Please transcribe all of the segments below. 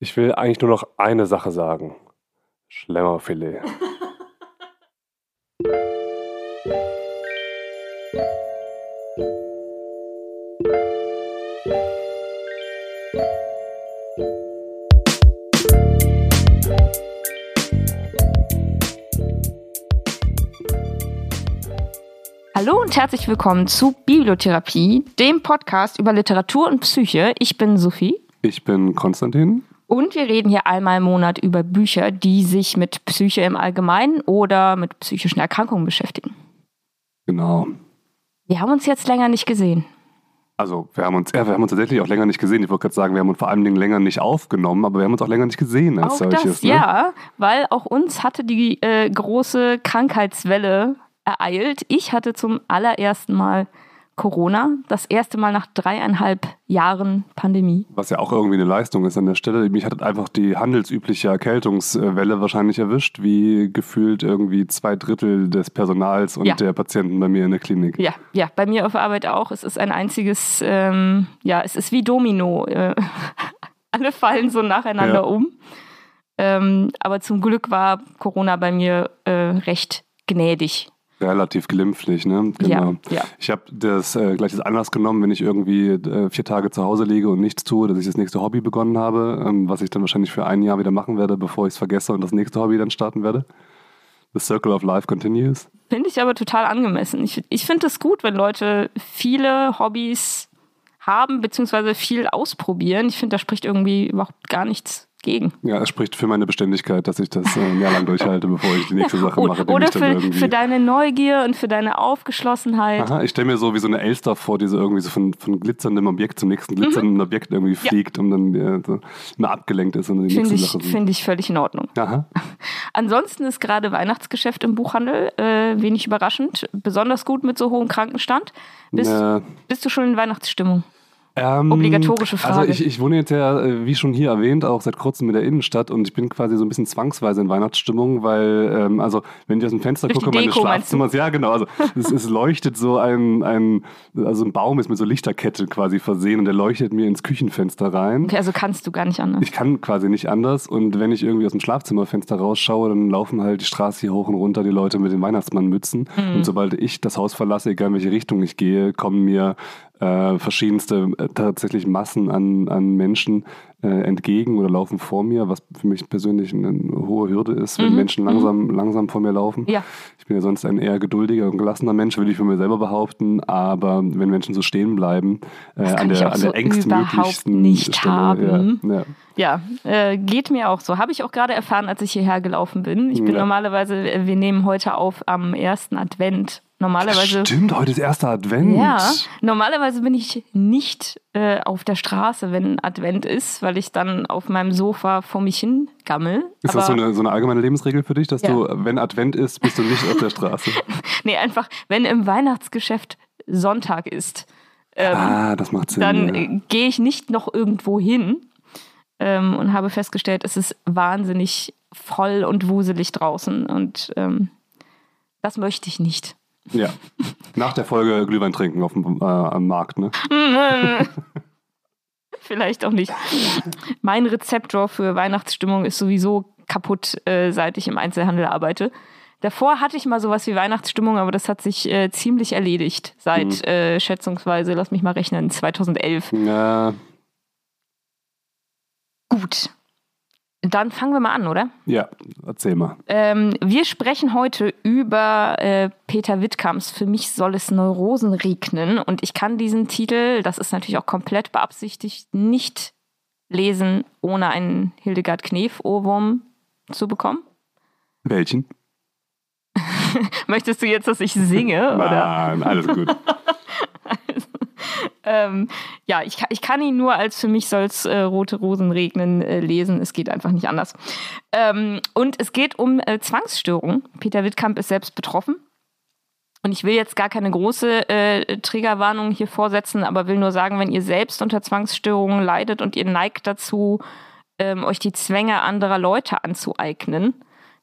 Ich will eigentlich nur noch eine Sache sagen. Schlemmerfilet. Hallo und herzlich willkommen zu Bibliotherapie, dem Podcast über Literatur und Psyche. Ich bin Sophie. Ich bin Konstantin. Und wir reden hier einmal im Monat über Bücher, die sich mit Psyche im Allgemeinen oder mit psychischen Erkrankungen beschäftigen. Genau. Wir haben uns jetzt länger nicht gesehen. Also wir haben uns, ja, wir haben uns tatsächlich auch länger nicht gesehen. Ich wollte gerade sagen, wir haben uns vor allen Dingen länger nicht aufgenommen, aber wir haben uns auch länger nicht gesehen als auch solches. das, ne? ja, weil auch uns hatte die äh, große Krankheitswelle ereilt. Ich hatte zum allerersten Mal Corona, das erste Mal nach dreieinhalb Jahren Pandemie. Was ja auch irgendwie eine Leistung ist an der Stelle. Mich hat einfach die handelsübliche Erkältungswelle wahrscheinlich erwischt, wie gefühlt irgendwie zwei Drittel des Personals und Ja. der Patienten bei mir in der Klinik. Ja, ja, bei mir auf Arbeit auch. Es ist ein einziges, ähm, ja, es ist wie Domino. Äh, alle fallen so nacheinander Ja. um. Ähm, aber zum Glück war Corona bei mir äh, recht gnädig. Relativ glimpflich, ne? Genau. Ja, ja. Ich habe das äh, gleich als Anlass genommen, wenn ich irgendwie äh, vier Tage zu Hause liege und nichts tue, dass ich das nächste Hobby begonnen habe, ähm, was ich dann wahrscheinlich für ein Jahr wieder machen werde, bevor ich es vergesse und das nächste Hobby dann starten werde. The Circle of Life continues. Finde ich aber total angemessen. Ich, ich finde es gut, wenn Leute viele Hobbys haben, beziehungsweise viel ausprobieren. Ich finde, da spricht irgendwie überhaupt gar nichts gegen. Ja, es spricht für meine Beständigkeit, dass ich das äh, ein Jahr lang durchhalte, bevor ich die nächste Sache mache. Oder für, irgendwie für deine Neugier und für deine Aufgeschlossenheit. Aha, ich stelle mir so wie so eine Elster vor, die so irgendwie so von, von glitzerndem Objekt zum nächsten glitzernden Objekt irgendwie Mhm. Ja. fliegt und dann äh, so immer abgelenkt ist und die Finde nächste ich, Sache finde ich völlig in Ordnung. Aha. Ansonsten ist gerade Weihnachtsgeschäft im Buchhandel äh, wenig überraschend, besonders gut mit so hohem Krankenstand. Bist, Äh, bist du schon in Weihnachtsstimmung? Ähm, Obligatorische Frage. Also ich, ich wohne jetzt ja, äh, wie schon hier erwähnt, auch seit kurzem in der Innenstadt und ich bin quasi so ein bisschen zwangsweise in Weihnachtsstimmung, weil, ähm, also wenn ich aus dem Fenster Durch gucke, du? Schlafzimmers, ja genau, also es, es leuchtet so ein, ein, also ein Baum ist mit so Lichterkette quasi versehen und der leuchtet mir ins Küchenfenster rein. Okay, also kannst du gar nicht anders. Ich kann quasi nicht anders und wenn ich irgendwie aus dem Schlafzimmerfenster rausschaue, dann laufen halt die Straße hier hoch und runter die Leute mit den Weihnachtsmannmützen Mhm. und sobald ich das Haus verlasse, egal in welche Richtung ich gehe, kommen mir äh, verschiedenste äh, tatsächlich Massen an, an Menschen äh, entgegen oder laufen vor mir, was für mich persönlich eine, hohe Hürde ist, wenn Mhm, Menschen langsam, langsam vor mir laufen. Ja. Ich bin ja sonst ein eher geduldiger und gelassener Mensch, würde ich von mir selber behaupten, aber wenn Menschen so stehen bleiben, äh, an der, an so der engstmöglichsten überhaupt nicht Stelle, haben. Ja, ja. Ja, äh, geht mir auch so. Habe ich auch gerade erfahren, als ich hierher gelaufen bin. Ich bin normalerweise, wir nehmen heute auf am ersten Advent. Normalerweise. Stimmt, heute ist erster Advent. Ja, normalerweise bin ich nicht äh, auf der Straße, wenn Advent ist, weil ich dann auf meinem Sofa vor mich hin gammel. Ist das so eine, so eine allgemeine Lebensregel für dich, dass Ja. du, wenn Advent ist, bist du nicht auf der Straße? Nee, einfach, wenn im Weihnachtsgeschäft Sonntag ist, ähm, ah, das macht Sinn. dann ja. gehe ich nicht noch irgendwo hin ähm, und habe festgestellt, es ist wahnsinnig voll und wuselig draußen und ähm, das möchte ich nicht. Ja. Nach der Folge Glühwein trinken auf dem, äh, am Markt, ne? Vielleicht auch nicht. Mein Rezeptor für Weihnachtsstimmung ist sowieso kaputt, äh, seit ich im Einzelhandel arbeite. Davor hatte ich mal sowas wie Weihnachtsstimmung, aber das hat sich äh, ziemlich erledigt seit äh, schätzungsweise, lass mich mal rechnen, 2011. Ja, Gut. Dann fangen wir mal an, oder? ja, erzähl mal. Ähm, wir sprechen heute über äh, Peter Wittkamps Für mich soll es Neurosen regnen. Und ich kann diesen Titel, das ist natürlich auch komplett beabsichtigt, nicht lesen, ohne einen Hildegard Knef-Ohrwurm zu bekommen. Welchen? Möchtest du jetzt, dass ich singe? Oder? Nein, alles gut. Ähm, ja, ich, kann- ich kann ihn nur als für mich soll's äh, rote Rosen regnen äh, lesen. Es geht einfach nicht anders. Ähm, und es geht um äh, Zwangsstörungen. Peter Wittkamp ist selbst betroffen. Und ich will jetzt gar keine große äh, Triggerwarnung hier vorsetzen, aber will nur sagen, wenn ihr selbst unter Zwangsstörungen leidet und ihr neigt dazu, ähm, euch die Zwänge anderer Leute anzueignen,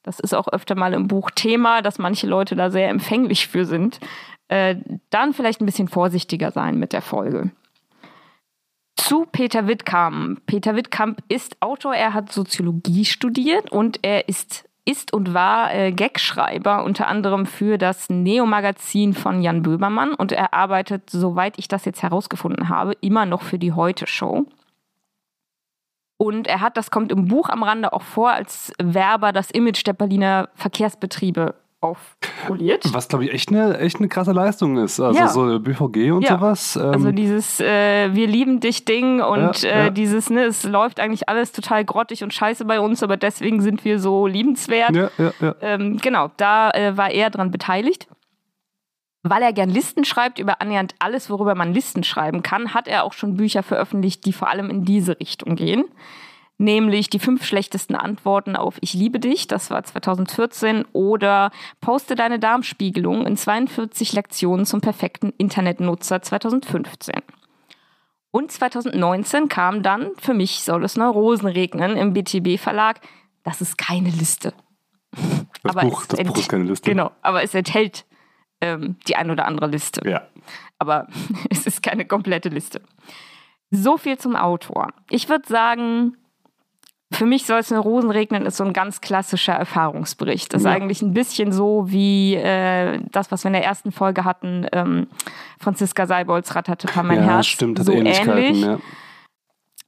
das ist auch öfter mal im Buch Thema, dass manche Leute da sehr empfänglich für sind, äh, dann vielleicht ein bisschen vorsichtiger sein mit der Folge. Zu Peter Wittkamp. Peter Wittkamp ist Autor, er hat Soziologie studiert und er ist, ist und war äh, Gagschreiber, unter anderem für das Neo-Magazin von Jan Böhmermann und er arbeitet, soweit ich das jetzt herausgefunden habe, immer noch für die Heute-Show. Und er hat, das kommt im Buch am Rande auch vor, als Werber das Image der Berliner Verkehrsbetriebe aufpoliert. Was, glaube ich, echt eine, echt eine krasse Leistung ist. Also ja. so BVG und ja. sowas. Ähm also dieses äh, Wir lieben dich Ding und ja, äh, dieses, ne, es läuft eigentlich alles total grottig und scheiße bei uns, aber deswegen sind wir so liebenswert. Ja, ja, ja. Ähm, genau, da äh, war er dran beteiligt. Weil er gern Listen schreibt über annähernd alles, worüber man Listen schreiben kann, hat er auch schon Bücher veröffentlicht, die vor allem in diese Richtung gehen nämlich die fünf schlechtesten Antworten auf Ich liebe dich, das war 2014, oder Poste deine Darmspiegelung in 42 Lektionen zum perfekten Internetnutzer 2015. Und 2019 kam dann, für mich soll es Neurosen regnen, im BTB Verlag, das ist keine Liste. Das, aber Buch, das Buch ist keine Liste. Genau, aber es enthält ähm, die ein oder andere Liste. Ja. Aber es ist keine komplette Liste. So viel zum Autor. Ich würde sagen, für mich soll es eine Rosen regnen, ist so ein ganz klassischer Erfahrungsbericht. Das ist ja. eigentlich ein bisschen so wie äh, das, was wir in der ersten Folge hatten, ähm, Franziska Seibolds Ratatata mein ja, Herz. Stimmt, so ähnlich. Ja.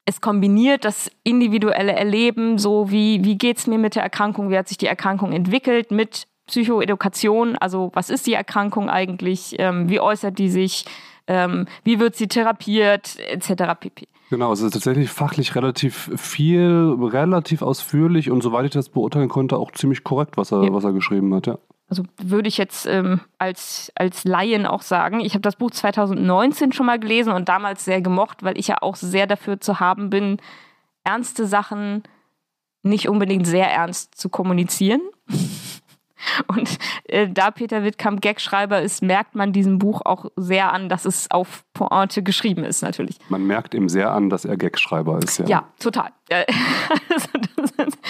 Es kombiniert das individuelle Erleben, so wie, wie geht es mir mit der Erkrankung, wie hat sich die Erkrankung entwickelt, mit Psychoedukation, also was ist die Erkrankung eigentlich, ähm, wie äußert die sich, ähm, wie wird sie therapiert, etc. pp. Genau, es ist tatsächlich fachlich relativ viel, relativ ausführlich und soweit ich das beurteilen konnte, auch ziemlich korrekt, was er, ja. was er geschrieben hat, ja. Also würde ich jetzt ähm, als, als Laien auch sagen, ich habe das Buch 2019 schon mal gelesen und damals sehr gemocht, weil ich ja auch sehr dafür zu haben bin, ernste Sachen nicht unbedingt sehr ernst zu kommunizieren. Und äh, da Peter Wittkamp Gagschreiber ist, merkt man diesem Buch auch sehr an, dass es auf Pointe geschrieben ist, natürlich. Man merkt ihm sehr an, dass er Gagschreiber ist, ja. Ja, total. Also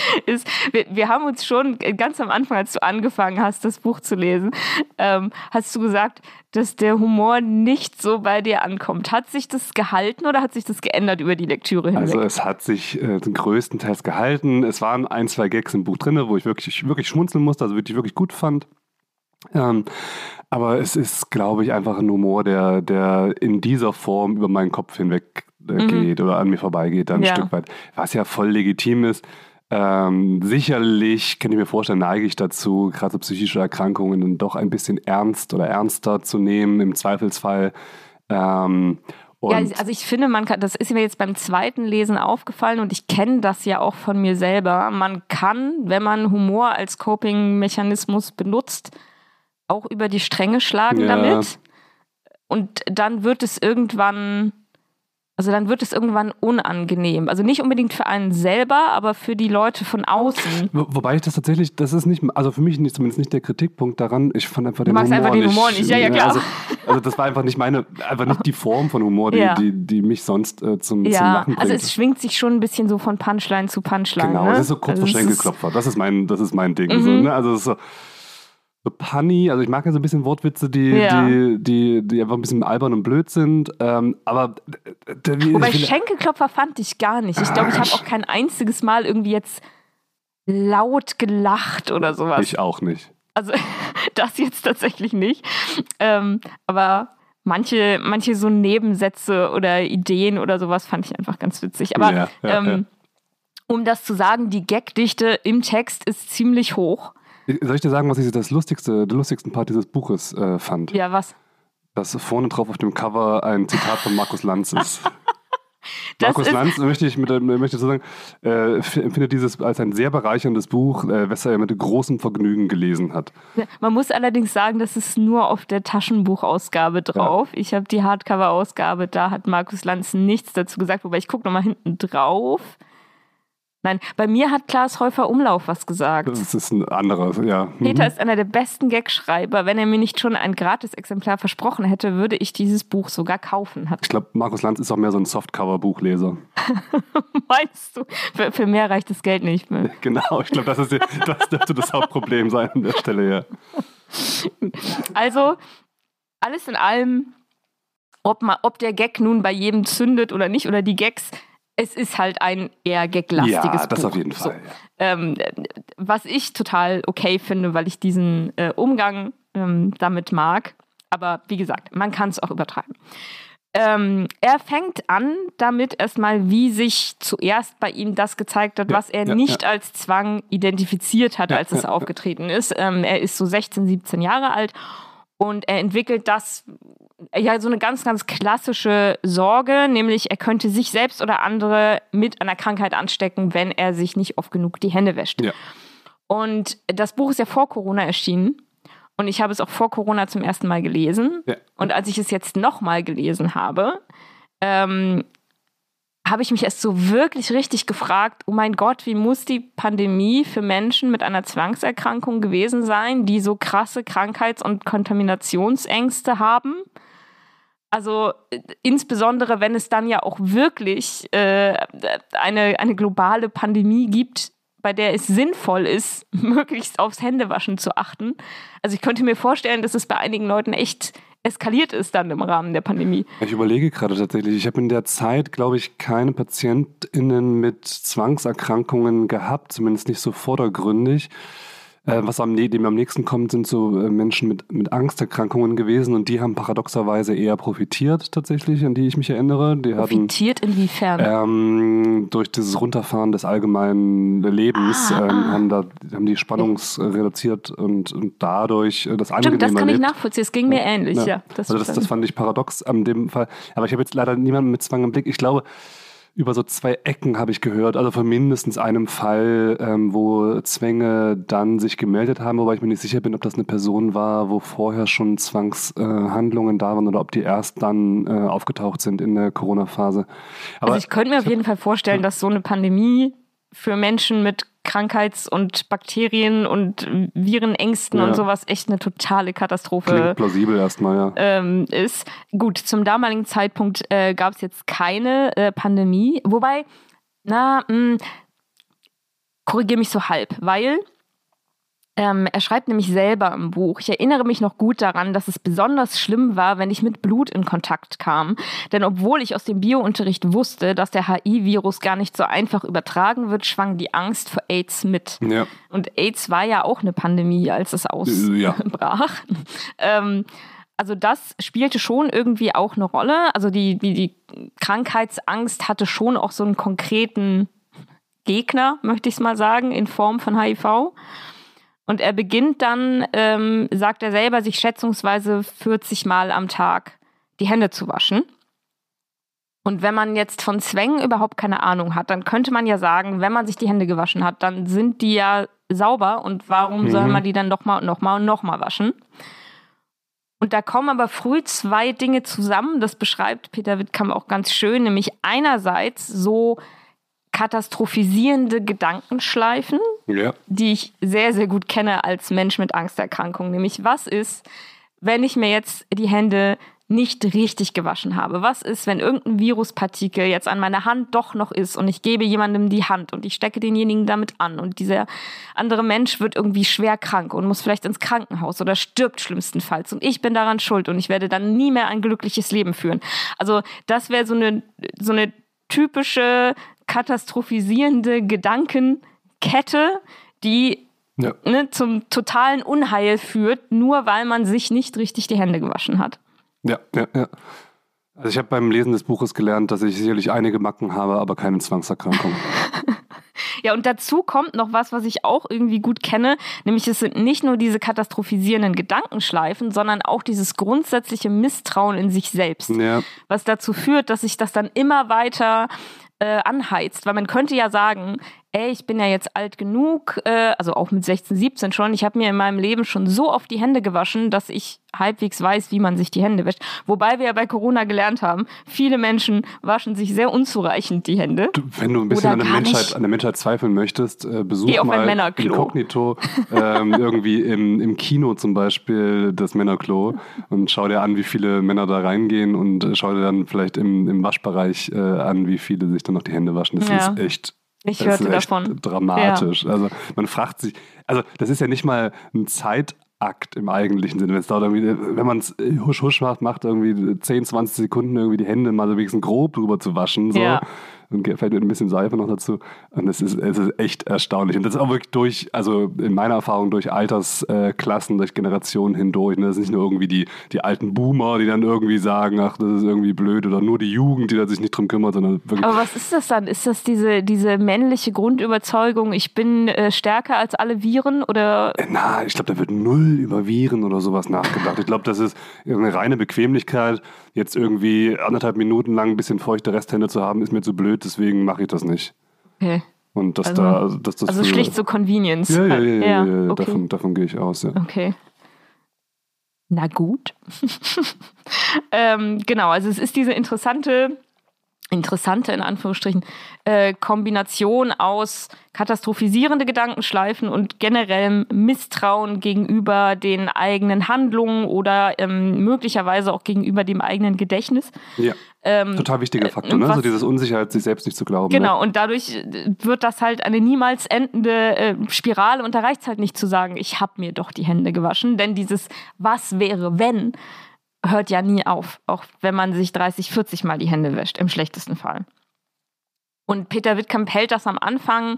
ist, wir, wir, haben uns schon ganz am Anfang, als du angefangen hast, das Buch zu lesen, ähm, hast du gesagt, dass der Humor nicht so bei dir ankommt. Hat sich das gehalten oder hat sich das geändert über die Lektüre hinweg? Also es hat sich äh, größtenteils gehalten. Es waren ein, zwei Gags im Buch drin, wo ich wirklich, wirklich schmunzeln musste, also wirklich, wirklich gut fand. Ähm, aber es ist, glaube ich, einfach ein Humor, der, der in dieser Form über meinen Kopf hinweg äh, mhm. geht oder an mir vorbeigeht, dann ein ja. Stück weit. Was ja voll legitim ist. Ähm, sicherlich, kann ich mir vorstellen, neige ich dazu, gerade so psychische Erkrankungen dann doch ein bisschen ernst oder ernster zu nehmen, im Zweifelsfall. Ähm, ja, also ich finde, man kann, das ist mir jetzt beim zweiten Lesen aufgefallen und ich kenne das ja auch von mir selber. Man kann, wenn man Humor als Coping-Mechanismus benutzt, auch über die Stränge schlagen ja. damit. Und dann wird es irgendwann also dann wird es irgendwann unangenehm. Also nicht unbedingt für einen selber, aber für die Leute von außen. Wo, wobei ich das tatsächlich, das ist nicht, also für mich nicht, zumindest nicht der Kritikpunkt daran. Ich fand einfach den du magst Humor einfach den Humor nicht, ja, ja klar. Also, also, das war einfach nicht meine, einfach nicht die Form von Humor, die, ja. die, die, mich sonst äh, zum, ja. zum Lachen bringt. Also es schwingt sich schon ein bisschen so von Punchline zu Punchline. Genau, ne? es ist so kurz also vor Schenkelklopfer. Das ist mein, das ist mein Ding. Mhm. So, ne? Also es ist so punny, also ich mag ja so ein bisschen Wortwitze, die, ja. die, die, die einfach ein bisschen albern und blöd sind. Ähm, aber wie, Wobei Schenkelklopfer fand ich gar nicht. Ich glaube, ich habe auch kein einziges Mal irgendwie jetzt laut gelacht oder sowas. Ich auch nicht. Also das jetzt tatsächlich nicht. Ähm, aber manche, manche so Nebensätze oder Ideen oder sowas fand ich einfach ganz witzig. Aber ja, ja, ähm, um das zu sagen, die Gagdichte im Text ist ziemlich hoch. Soll ich dir sagen, was ich das lustigste, den lustigsten Part dieses Buches äh, fand? Ja, was? Dass vorne drauf auf dem Cover ein Zitat von Markus Lanz ist. Markus Lanz, möchte ich mit, möchte so sagen, äh, empfindet dieses als ein sehr bereicherndes Buch, äh, was er mit großem Vergnügen gelesen hat. Man muss allerdings sagen, das ist nur auf der Taschenbuchausgabe drauf. Ja. Ich habe die Hardcover-Ausgabe, da hat Markus Lanz nichts dazu gesagt, wobei ich gucke nochmal hinten drauf. Nein, bei mir hat Klaas Häufer Umlauf was gesagt. Das ist ein anderer, ja. Peter mhm. ist einer der besten Gagschreiber. Wenn er mir nicht schon ein Gratis-Exemplar versprochen hätte, würde ich dieses Buch sogar kaufen. Hat ich glaube, Markus Lanz ist auch mehr so ein Softcover-Buchleser. Meinst du? Für, für, mehr reicht das Geld nicht mehr. Genau, ich glaube, das, das dürfte das Hauptproblem sein an der Stelle, ja. Also, alles in allem ob, man, ob der Gag nun bei jedem zündet oder nicht, oder die Gags, es ist halt ein eher gaglastiges Ja, das Buch. auf jeden Fall. So. Ja. Ähm, was ich total okay finde, weil ich diesen äh, Umgang ähm, damit mag. Aber wie gesagt, man kann es auch übertreiben. Ähm, er fängt an damit erstmal, wie sich zuerst bei ihm das gezeigt hat, Ja, was er ja, nicht ja. als Zwang identifiziert hat, als es aufgetreten ist. Ähm, er ist so 16, 17 Jahre alt und er entwickelt das, ja, so eine ganz, ganz klassische Sorge, nämlich er könnte sich selbst oder andere mit einer Krankheit anstecken, wenn er sich nicht oft genug die Hände wäscht. Ja. Und das Buch ist ja vor Corona erschienen. Und ich habe es auch vor Corona zum ersten Mal gelesen. Ja. Und als ich es jetzt nochmal gelesen habe, ähm, habe ich mich erst so wirklich richtig gefragt, oh mein Gott, wie muss die Pandemie für Menschen mit einer Zwangserkrankung gewesen sein, die so krasse Krankheits- und Kontaminationsängste haben? Also äh, insbesondere, wenn es dann ja auch wirklich äh, eine, eine globale Pandemie gibt, bei der es sinnvoll ist, möglichst aufs Händewaschen zu achten. Also ich könnte mir vorstellen, dass es bei einigen Leuten echt eskaliert ist dann im Rahmen der Pandemie. Ich überlege gerade tatsächlich, ich habe in der Zeit, glaube ich, keine PatientInnen mit Zwangserkrankungen gehabt, zumindest nicht so vordergründig. Äh, was am, dem am nächsten kommt, sind so äh, Menschen mit, mit Angsterkrankungen gewesen und die haben paradoxerweise eher profitiert tatsächlich, an die ich mich erinnere. Die hatten Profitiert inwiefern? ähm, durch dieses Runterfahren des allgemeinen Lebens Ah, ähm, ah. haben, da, haben die Spannungs äh, reduziert und, und dadurch äh, das Stimmt, das angenehmer kann ich lebt. nachvollziehen. Es ging mir ähnlich, ja. also das, das fand ich paradox an dem Fall. Aber ich habe jetzt leider niemanden mit Zwang im Blick. Ich glaube, über so zwei Ecken habe ich gehört, also von mindestens einem Fall, ähm, wo Zwänge dann sich gemeldet haben, wobei ich mir nicht sicher bin, ob das eine Person war, wo vorher schon Zwangshandlungen äh, da waren oder ob die erst dann äh, aufgetaucht sind in der Corona-Phase. Also ich könnte mir auf jeden Fall vorstellen, dass so eine Pandemie für Menschen mit Krankheits- und Bakterien- und Virenängsten Ja. und sowas echt eine totale Katastrophe klingt plausibel erstmal, ja. ähm, ist. Gut, zum damaligen Zeitpunkt äh, gab es jetzt keine äh, Pandemie, wobei, na, mh, korrigiere mich so halb, weil ähm, er schreibt nämlich selber im Buch, ich erinnere mich noch gut daran, dass es besonders schlimm war, wenn ich mit Blut in Kontakt kam. Denn obwohl ich aus dem Biounterricht wusste, dass der HIV-Virus gar nicht so einfach übertragen wird, schwang die Angst vor AIDS mit. Ja. Und AIDS war ja auch eine Pandemie, als es Ja. ausbrach. ähm, also das spielte schon irgendwie auch eine Rolle. Also die, die, die Krankheitsangst hatte schon auch so einen konkreten Gegner, möchte ich es mal sagen, in Form von HIV. Und er beginnt dann, ähm, sagt er selber, sich schätzungsweise 40 Mal am Tag die Hände zu waschen. Und wenn man jetzt von Zwängen überhaupt keine Ahnung hat, dann könnte man ja sagen, wenn man sich die Hände gewaschen hat, dann sind die ja sauber und warum soll Mhm. man die dann nochmal und nochmal und nochmal waschen? Und da kommen aber früh zwei Dinge zusammen, das beschreibt Peter Wittkamp auch ganz schön, nämlich einerseits so katastrophisierende Gedankenschleifen, Ja. die ich sehr, sehr gut kenne als Mensch mit Angsterkrankung. Nämlich, was ist, wenn ich mir jetzt die Hände nicht richtig gewaschen habe? Was ist, wenn irgendein Viruspartikel jetzt an meiner Hand doch noch ist und ich gebe jemandem die Hand und ich stecke denjenigen damit an und dieser andere Mensch wird irgendwie schwer krank und muss vielleicht ins Krankenhaus oder stirbt schlimmstenfalls und ich bin daran schuld und ich werde dann nie mehr ein glückliches Leben führen. Also das wäre so eine, so eine typische katastrophisierende Gedankenkette, die Ja. ne, zum totalen Unheil führt, nur weil man sich nicht richtig die Hände gewaschen hat. Ja, ja, ja. Also ich habe beim Lesen des Buches gelernt, dass ich sicherlich einige Macken habe, aber keine Zwangserkrankung. Ja, und dazu kommt noch was, was ich auch irgendwie gut kenne, nämlich es sind nicht nur diese katastrophisierenden Gedankenschleifen, sondern auch dieses grundsätzliche Misstrauen in sich selbst, ja. was dazu führt, dass sich das dann immer weiter äh, anheizt, weil man könnte ja sagen, ey, ich bin ja jetzt alt genug, äh, also auch mit 16, 17 schon, ich habe mir in meinem Leben schon so oft die Hände gewaschen, dass ich halbwegs weiß, wie man sich die Hände wäscht. Wobei wir ja bei Corona gelernt haben, viele Menschen waschen sich sehr unzureichend die Hände. Du, wenn du ein bisschen an der, Menschheit, an der Menschheit zweifeln möchtest, äh, besuch Geh auf ein mal Männerklo. inkognito ähm, irgendwie im, im Kino zum Beispiel das Männerklo und schau dir an, wie viele Männer da reingehen und äh, schau dir dann vielleicht im, im Waschbereich äh, an, wie viele sich dann noch die Hände waschen. Das Ja. ist echt Ich das hörte davon. dramatisch. Also man fragt sich, also das ist ja nicht mal ein Zeit Akt im eigentlichen Sinne. Wenn man es husch husch macht, macht irgendwie 10, 20 Sekunden irgendwie die Hände mal so wenigstens grob drüber zu waschen. So. Ja. Und fällt mit ein bisschen Seife noch dazu. Und es ist, es ist echt erstaunlich. Und das ist auch wirklich durch, also in meiner Erfahrung, durch Altersklassen, durch Generationen hindurch. Ne? Das sind nicht nur irgendwie die, die alten Boomer, die dann irgendwie sagen, ach, das ist irgendwie blöd, oder nur die Jugend, die da sich nicht drum kümmert, sondern wirklich. Aber was ist das dann? Ist das diese, diese männliche Grundüberzeugung, ich bin äh, stärker als alle Viren? Oder? Na, ich glaube, da wird null über Viren oder sowas nachgedacht. Ich glaube, das ist eine reine Bequemlichkeit. Jetzt irgendwie anderthalb Minuten lang ein bisschen feuchte Resthände zu haben, ist mir zu blöd, deswegen mache ich das nicht. Okay. Und dass Also- da, also, dass das Also für- schlicht so Convenience. Ja, ja, ja, ja, ja, ja, okay. davon, davon gehe ich aus, ja. Okay. Na gut. ähm, genau, also es ist diese interessante, interessante in Anführungsstrichen, äh, Kombination aus katastrophisierende Gedankenschleifen und generellem Misstrauen gegenüber den eigenen Handlungen oder ähm, möglicherweise auch gegenüber dem eigenen Gedächtnis. ja. Ähm, Total wichtiger äh, Faktor, ne? So dieses Unsicherheit, sich selbst nicht zu glauben. Ne? Genau, und dadurch äh, wird das halt eine niemals endende äh, Spirale und da reicht es halt nicht zu sagen, ich habe mir doch die Hände gewaschen, denn dieses Was wäre, wenn, hört ja nie auf, auch wenn man sich 30, 40 Mal die Hände wäscht, im schlechtesten Fall. Und Peter Wittkamp hält das am Anfang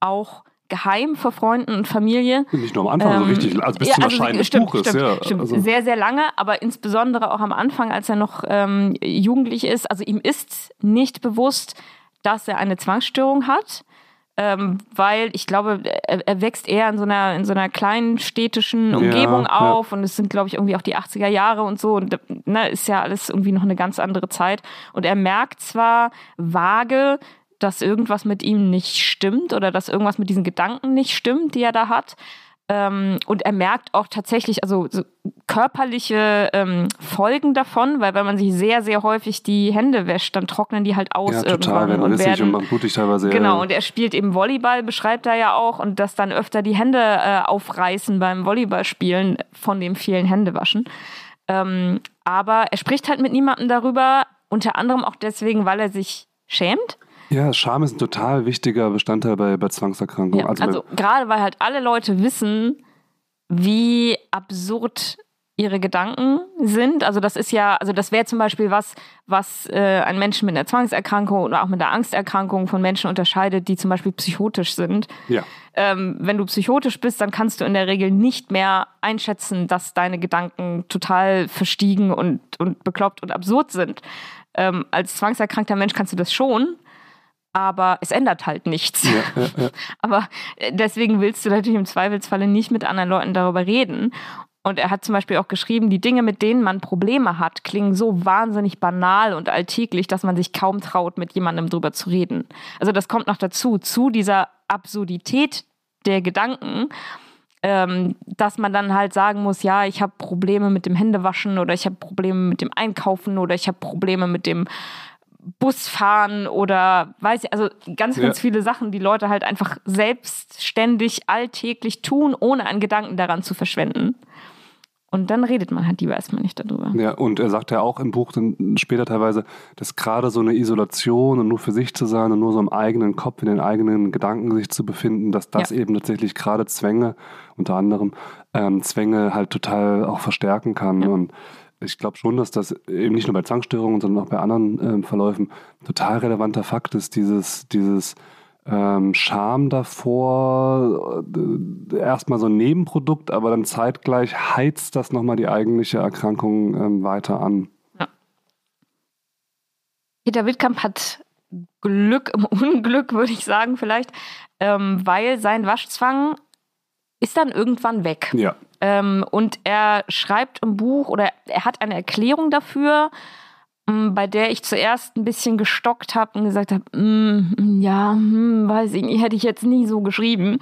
auch geheim vor Freunden und Familie. Nicht nur am Anfang, so Ähm, richtig, also bis ja, zum also, Erscheinen des stimmt, Buches. Stimmt, ja, stimmt. also, Sehr, sehr lange, aber insbesondere auch am Anfang, als er noch ähm, jugendlich ist. Also ihm ist nicht bewusst, dass er eine Zwangsstörung hat. Ähm, weil ich glaube, er, er wächst eher in so einer, in so einer kleinen städtischen Umgebung ja. auf und es sind, glaube ich, irgendwie auch die 80er Jahre und so und ne, ist ja alles irgendwie noch eine ganz andere Zeit. Und er merkt zwar vage, dass irgendwas mit ihm nicht stimmt oder dass irgendwas mit diesen Gedanken nicht stimmt, die er da hat. Ähm, und er merkt auch tatsächlich, also so körperliche ähm, Folgen davon, weil wenn man sich sehr, sehr häufig die Hände wäscht, dann trocknen die halt aus ja, total, irgendwann und und werden man blutig teilweise. Genau, ja. und er spielt eben Volleyball, beschreibt er ja auch, und dass dann öfter die Hände äh, aufreißen beim Volleyballspielen von dem vielen Händewaschen. Ähm, aber er spricht halt mit niemandem darüber, unter anderem auch deswegen, weil er sich schämt. Ja, Scham ist ein total wichtiger Bestandteil bei, bei Zwangserkrankungen. Ja, also, also gerade weil halt alle Leute wissen, wie absurd ihre Gedanken sind. Also das ist ja, also das wäre zum Beispiel was, was äh, ein Menschen mit einer Zwangserkrankung oder auch mit einer Angsterkrankung von Menschen unterscheidet, die zum Beispiel psychotisch sind. ja. ähm, wenn du psychotisch bist, dann kannst du in der Regel nicht mehr einschätzen, dass deine Gedanken total verstiegen und, und bekloppt und absurd sind. Ähm, als zwangserkrankter Mensch kannst du das schon, aber es ändert halt nichts. Ja, ja, ja. Aber äh, deswegen willst du natürlich im Zweifelsfalle nicht mit anderen Leuten darüber reden. Und er hat zum Beispiel auch geschrieben, die Dinge, mit denen man Probleme hat, klingen so wahnsinnig banal und alltäglich, dass man sich kaum traut, mit jemandem drüber zu reden. Also das kommt noch dazu, zu dieser Absurdität der Gedanken, ähm, dass man dann halt sagen muss, ja, ich habe Probleme mit dem Händewaschen oder ich habe Probleme mit dem Einkaufen oder ich habe Probleme mit dem Busfahren oder weiß ich, also ganz, ganz Ja. viele Sachen, die Leute halt einfach selbstständig alltäglich tun, ohne einen Gedanken daran zu verschwenden. Und dann redet man halt lieber erstmal nicht darüber. Ja, und er sagt ja auch im Buch dann später teilweise, dass gerade so eine Isolation und nur für sich zu sein und nur so im eigenen Kopf, in den eigenen Gedanken sich zu befinden, dass das Ja. eben tatsächlich gerade Zwänge, unter anderem ähm, Zwänge halt total auch verstärken kann. Und ich glaube schon, dass das eben nicht nur bei Zwangsstörungen, sondern auch bei anderen ähm, Verläufen total relevanter Fakt ist, dieses, dieses ähm, Scham davor, äh, erstmal so ein Nebenprodukt, aber dann zeitgleich heizt das nochmal die eigentliche Erkrankung ähm, weiter an. Peter Wittkamp hat Glück im Unglück, würde ich sagen, vielleicht, ähm, weil sein Waschzwang ist dann irgendwann weg. Ja. Ähm, und er schreibt im Buch oder er hat eine Erklärung dafür, m, bei der ich zuerst ein bisschen gestockt habe und gesagt habe, mm, ja, hm, weiß ich nicht, hätte ich jetzt nie so geschrieben.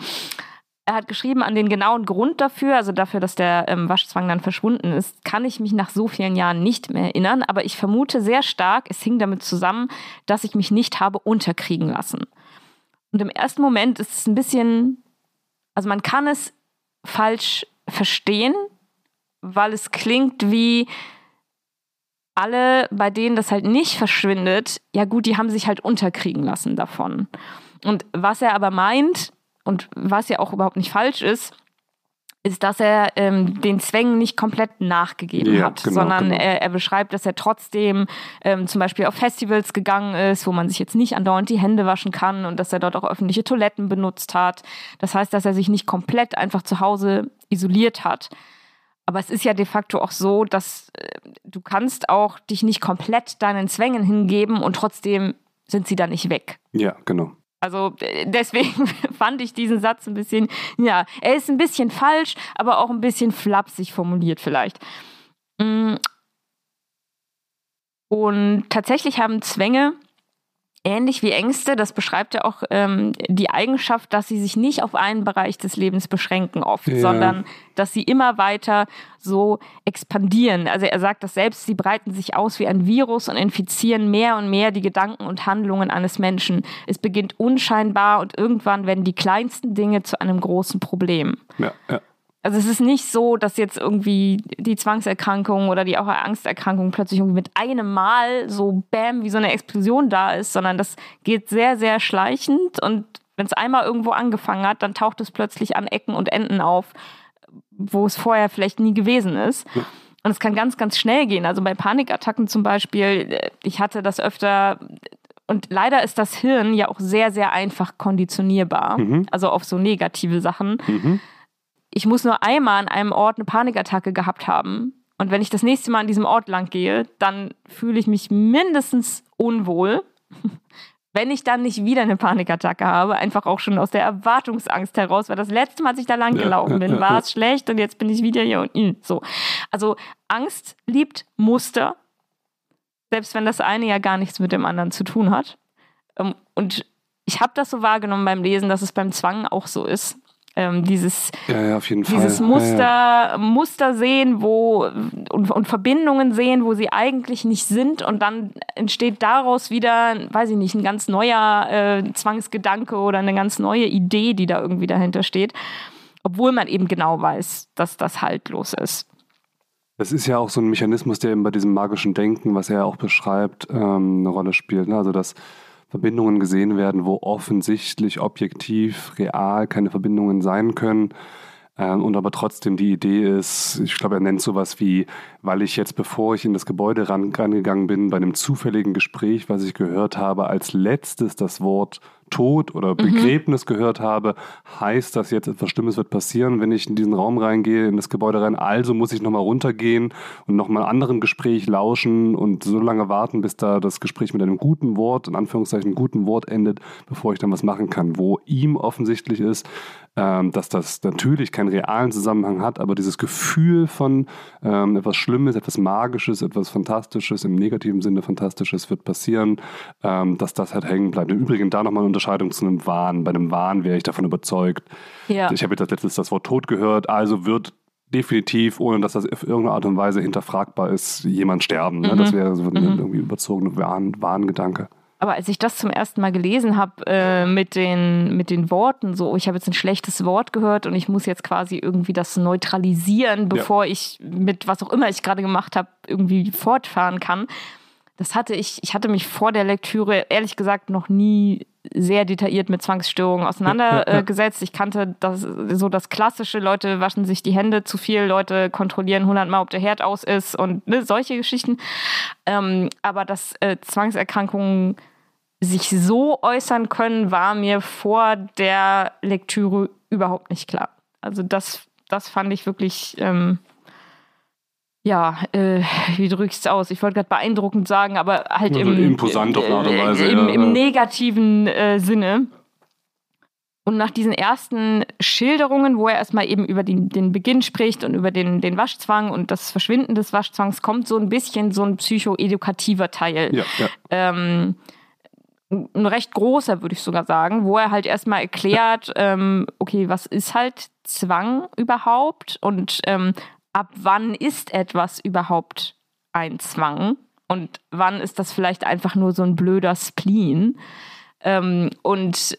Er hat geschrieben, an den genauen Grund dafür, also dafür, dass der ähm, Waschzwang dann verschwunden ist, kann ich mich nach so vielen Jahren nicht mehr erinnern, aber ich vermute sehr stark, es hing damit zusammen, dass ich mich nicht habe unterkriegen lassen. Und im ersten Moment ist es ein bisschen, also man kann es falsch verstehen, weil es klingt wie alle, bei denen das halt nicht verschwindet, ja gut, die haben sich halt unterkriegen lassen davon. Und was er aber meint, und was ja auch überhaupt nicht falsch ist, ist, dass er ähm, den Zwängen nicht komplett nachgegeben Ja, hat, genau, sondern genau. Er, er beschreibt, dass er trotzdem ähm, zum Beispiel auf Festivals gegangen ist, wo man sich jetzt nicht andauernd die Hände waschen kann und dass er dort auch öffentliche Toiletten benutzt hat. Das heißt, dass er sich nicht komplett einfach zu Hause isoliert hat. Aber es ist ja de facto auch so, dass äh, du kannst auch dich nicht komplett deinen Zwängen hingeben und trotzdem sind sie da nicht weg. Ja, genau. Also äh, deswegen fand ich diesen Satz ein bisschen, ja, er ist ein bisschen falsch, aber auch ein bisschen flapsig formuliert vielleicht. Mm. Und tatsächlich haben Zwänge, ähnlich wie Ängste, das beschreibt ja auch ähm, die Eigenschaft, dass sie sich nicht auf einen Bereich des Lebens beschränken oft, Ja. sondern dass sie immer weiter so expandieren. Also er sagt das selbst, sie breiten sich aus wie ein Virus und infizieren mehr und mehr die Gedanken und Handlungen eines Menschen. Es beginnt unscheinbar und irgendwann werden die kleinsten Dinge zu einem großen Problem. Ja, ja. Also es ist nicht so, dass jetzt irgendwie die Zwangserkrankung oder die auch Angsterkrankung plötzlich irgendwie mit einem Mal so bam wie so eine Explosion da ist, sondern das geht sehr, sehr schleichend und wenn es einmal irgendwo angefangen hat, dann taucht es plötzlich an Ecken und Enden auf, wo es vorher vielleicht nie gewesen ist. Und es kann ganz, ganz schnell gehen. Also bei Panikattacken zum Beispiel, äh, ich hatte das öfter und leider ist das Hirn ja auch sehr, sehr einfach konditionierbar. Also auf so negative Sachen Mhm. Ich muss nur einmal an einem Ort eine Panikattacke gehabt haben. Und wenn ich das nächste Mal an diesem Ort lang gehe, dann fühle ich mich mindestens unwohl. Wenn ich dann nicht wieder eine Panikattacke habe, einfach auch schon aus der Erwartungsangst heraus, weil das letzte Mal, als ich da lang gelaufen bin, war es schlecht und jetzt bin ich wieder hier und so. Also Angst liebt Muster, selbst wenn das eine ja gar nichts mit dem anderen zu tun hat. Ähm, Und ich habe das so wahrgenommen beim Lesen, dass es beim Zwang auch so ist. Ähm, dieses Ja, ja, dieses Ja, Muster, ja. Muster sehen, wo und, und Verbindungen sehen, wo sie eigentlich nicht sind, und dann entsteht daraus wieder, weiß ich nicht, ein ganz neuer äh, Zwangsgedanke oder eine ganz neue Idee, die da irgendwie dahinter steht, obwohl man eben genau weiß, dass das haltlos ist. Das ist ja auch so ein Mechanismus, der eben bei diesem magischen Denken, was er auch beschreibt, ähm, eine Rolle spielt. Ne? Also, dass Verbindungen gesehen werden, wo offensichtlich, objektiv, real keine Verbindungen sein können. Ähm, und aber trotzdem die Idee ist, ich glaube, er nennt sowas wie, weil ich jetzt, bevor ich in das Gebäude ran, rangegangen bin, bei einem zufälligen Gespräch, was ich gehört habe, als letztes das Wort Tod oder Begräbnis gehört habe, heißt das jetzt, etwas Schlimmes wird passieren, wenn ich in diesen Raum reingehe, in das Gebäude rein. Also muss ich nochmal runtergehen und nochmal anderen Gespräch lauschen und so lange warten, bis da das Gespräch mit einem guten Wort, in Anführungszeichen guten Wort endet, bevor ich dann was machen kann. Wo ihm offensichtlich ist, ähm, dass das natürlich keinen realen Zusammenhang hat, aber dieses Gefühl von ähm, etwas Schlimmes, etwas Magisches, etwas Fantastisches, im negativen Sinne Fantastisches wird passieren, ähm, dass das halt hängen bleibt. Im Übrigen da nochmal eine Unterscheidung zu einem Wahn. Bei einem Wahn wäre ich davon überzeugt. Ja. Ich habe jetzt als letztes das Wort Tod gehört, also wird definitiv, ohne dass das auf irgendeine Art und Weise hinterfragbar ist, jemand sterben. Ne? Das wäre so ein irgendwie überzogener Wahn, Wahngedanke. Aber als ich das zum ersten Mal gelesen habe äh, mit, den, mit den Worten, so, ich habe jetzt ein schlechtes Wort gehört und ich muss jetzt quasi irgendwie das neutralisieren, bevor ich mit was auch immer ich gerade gemacht habe, irgendwie fortfahren kann. Das hatte ich, ich hatte mich vor der Lektüre ehrlich gesagt noch nie sehr detailliert mit Zwangsstörungen auseinandergesetzt. Ich kannte das, so das klassische, Leute waschen sich die Hände zu viel, Leute kontrollieren hundertmal, ob der Herd aus ist und ne, solche Geschichten. Ähm, aber dass äh, Zwangserkrankungen sich so äußern können, war mir vor der Lektüre überhaupt nicht klar. Also das, das fand ich wirklich, ähm, ja, äh, wie drückst du aus? Ich wollte gerade beeindruckend sagen, aber halt Also im, imposant auf eine Art und Weise, äh, im, ja, im negativen äh, Sinne. Und nach diesen ersten Schilderungen, wo er erstmal eben über den, den Beginn spricht und über den, den Waschzwang und das Verschwinden des Waschzwangs, kommt so ein bisschen so ein psychoedukativer Teil Ja, ja. ähm, ein recht großer, würde ich sogar sagen, wo er halt erstmal erklärt, ähm, okay, was ist halt Zwang überhaupt und ähm, ab wann ist etwas überhaupt ein Zwang und wann ist das vielleicht einfach nur so ein blöder Spleen. Ähm, und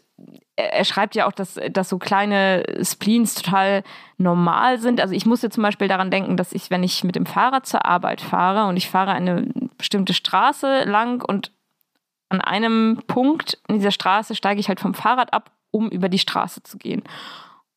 er schreibt ja auch, dass, dass so kleine Spleens total normal sind. Also ich musste zum Beispiel daran denken, dass ich, wenn ich mit dem Fahrrad zur Arbeit fahre und ich fahre eine bestimmte Straße lang und an einem Punkt in dieser Straße steige ich halt vom Fahrrad ab, um über die Straße zu gehen.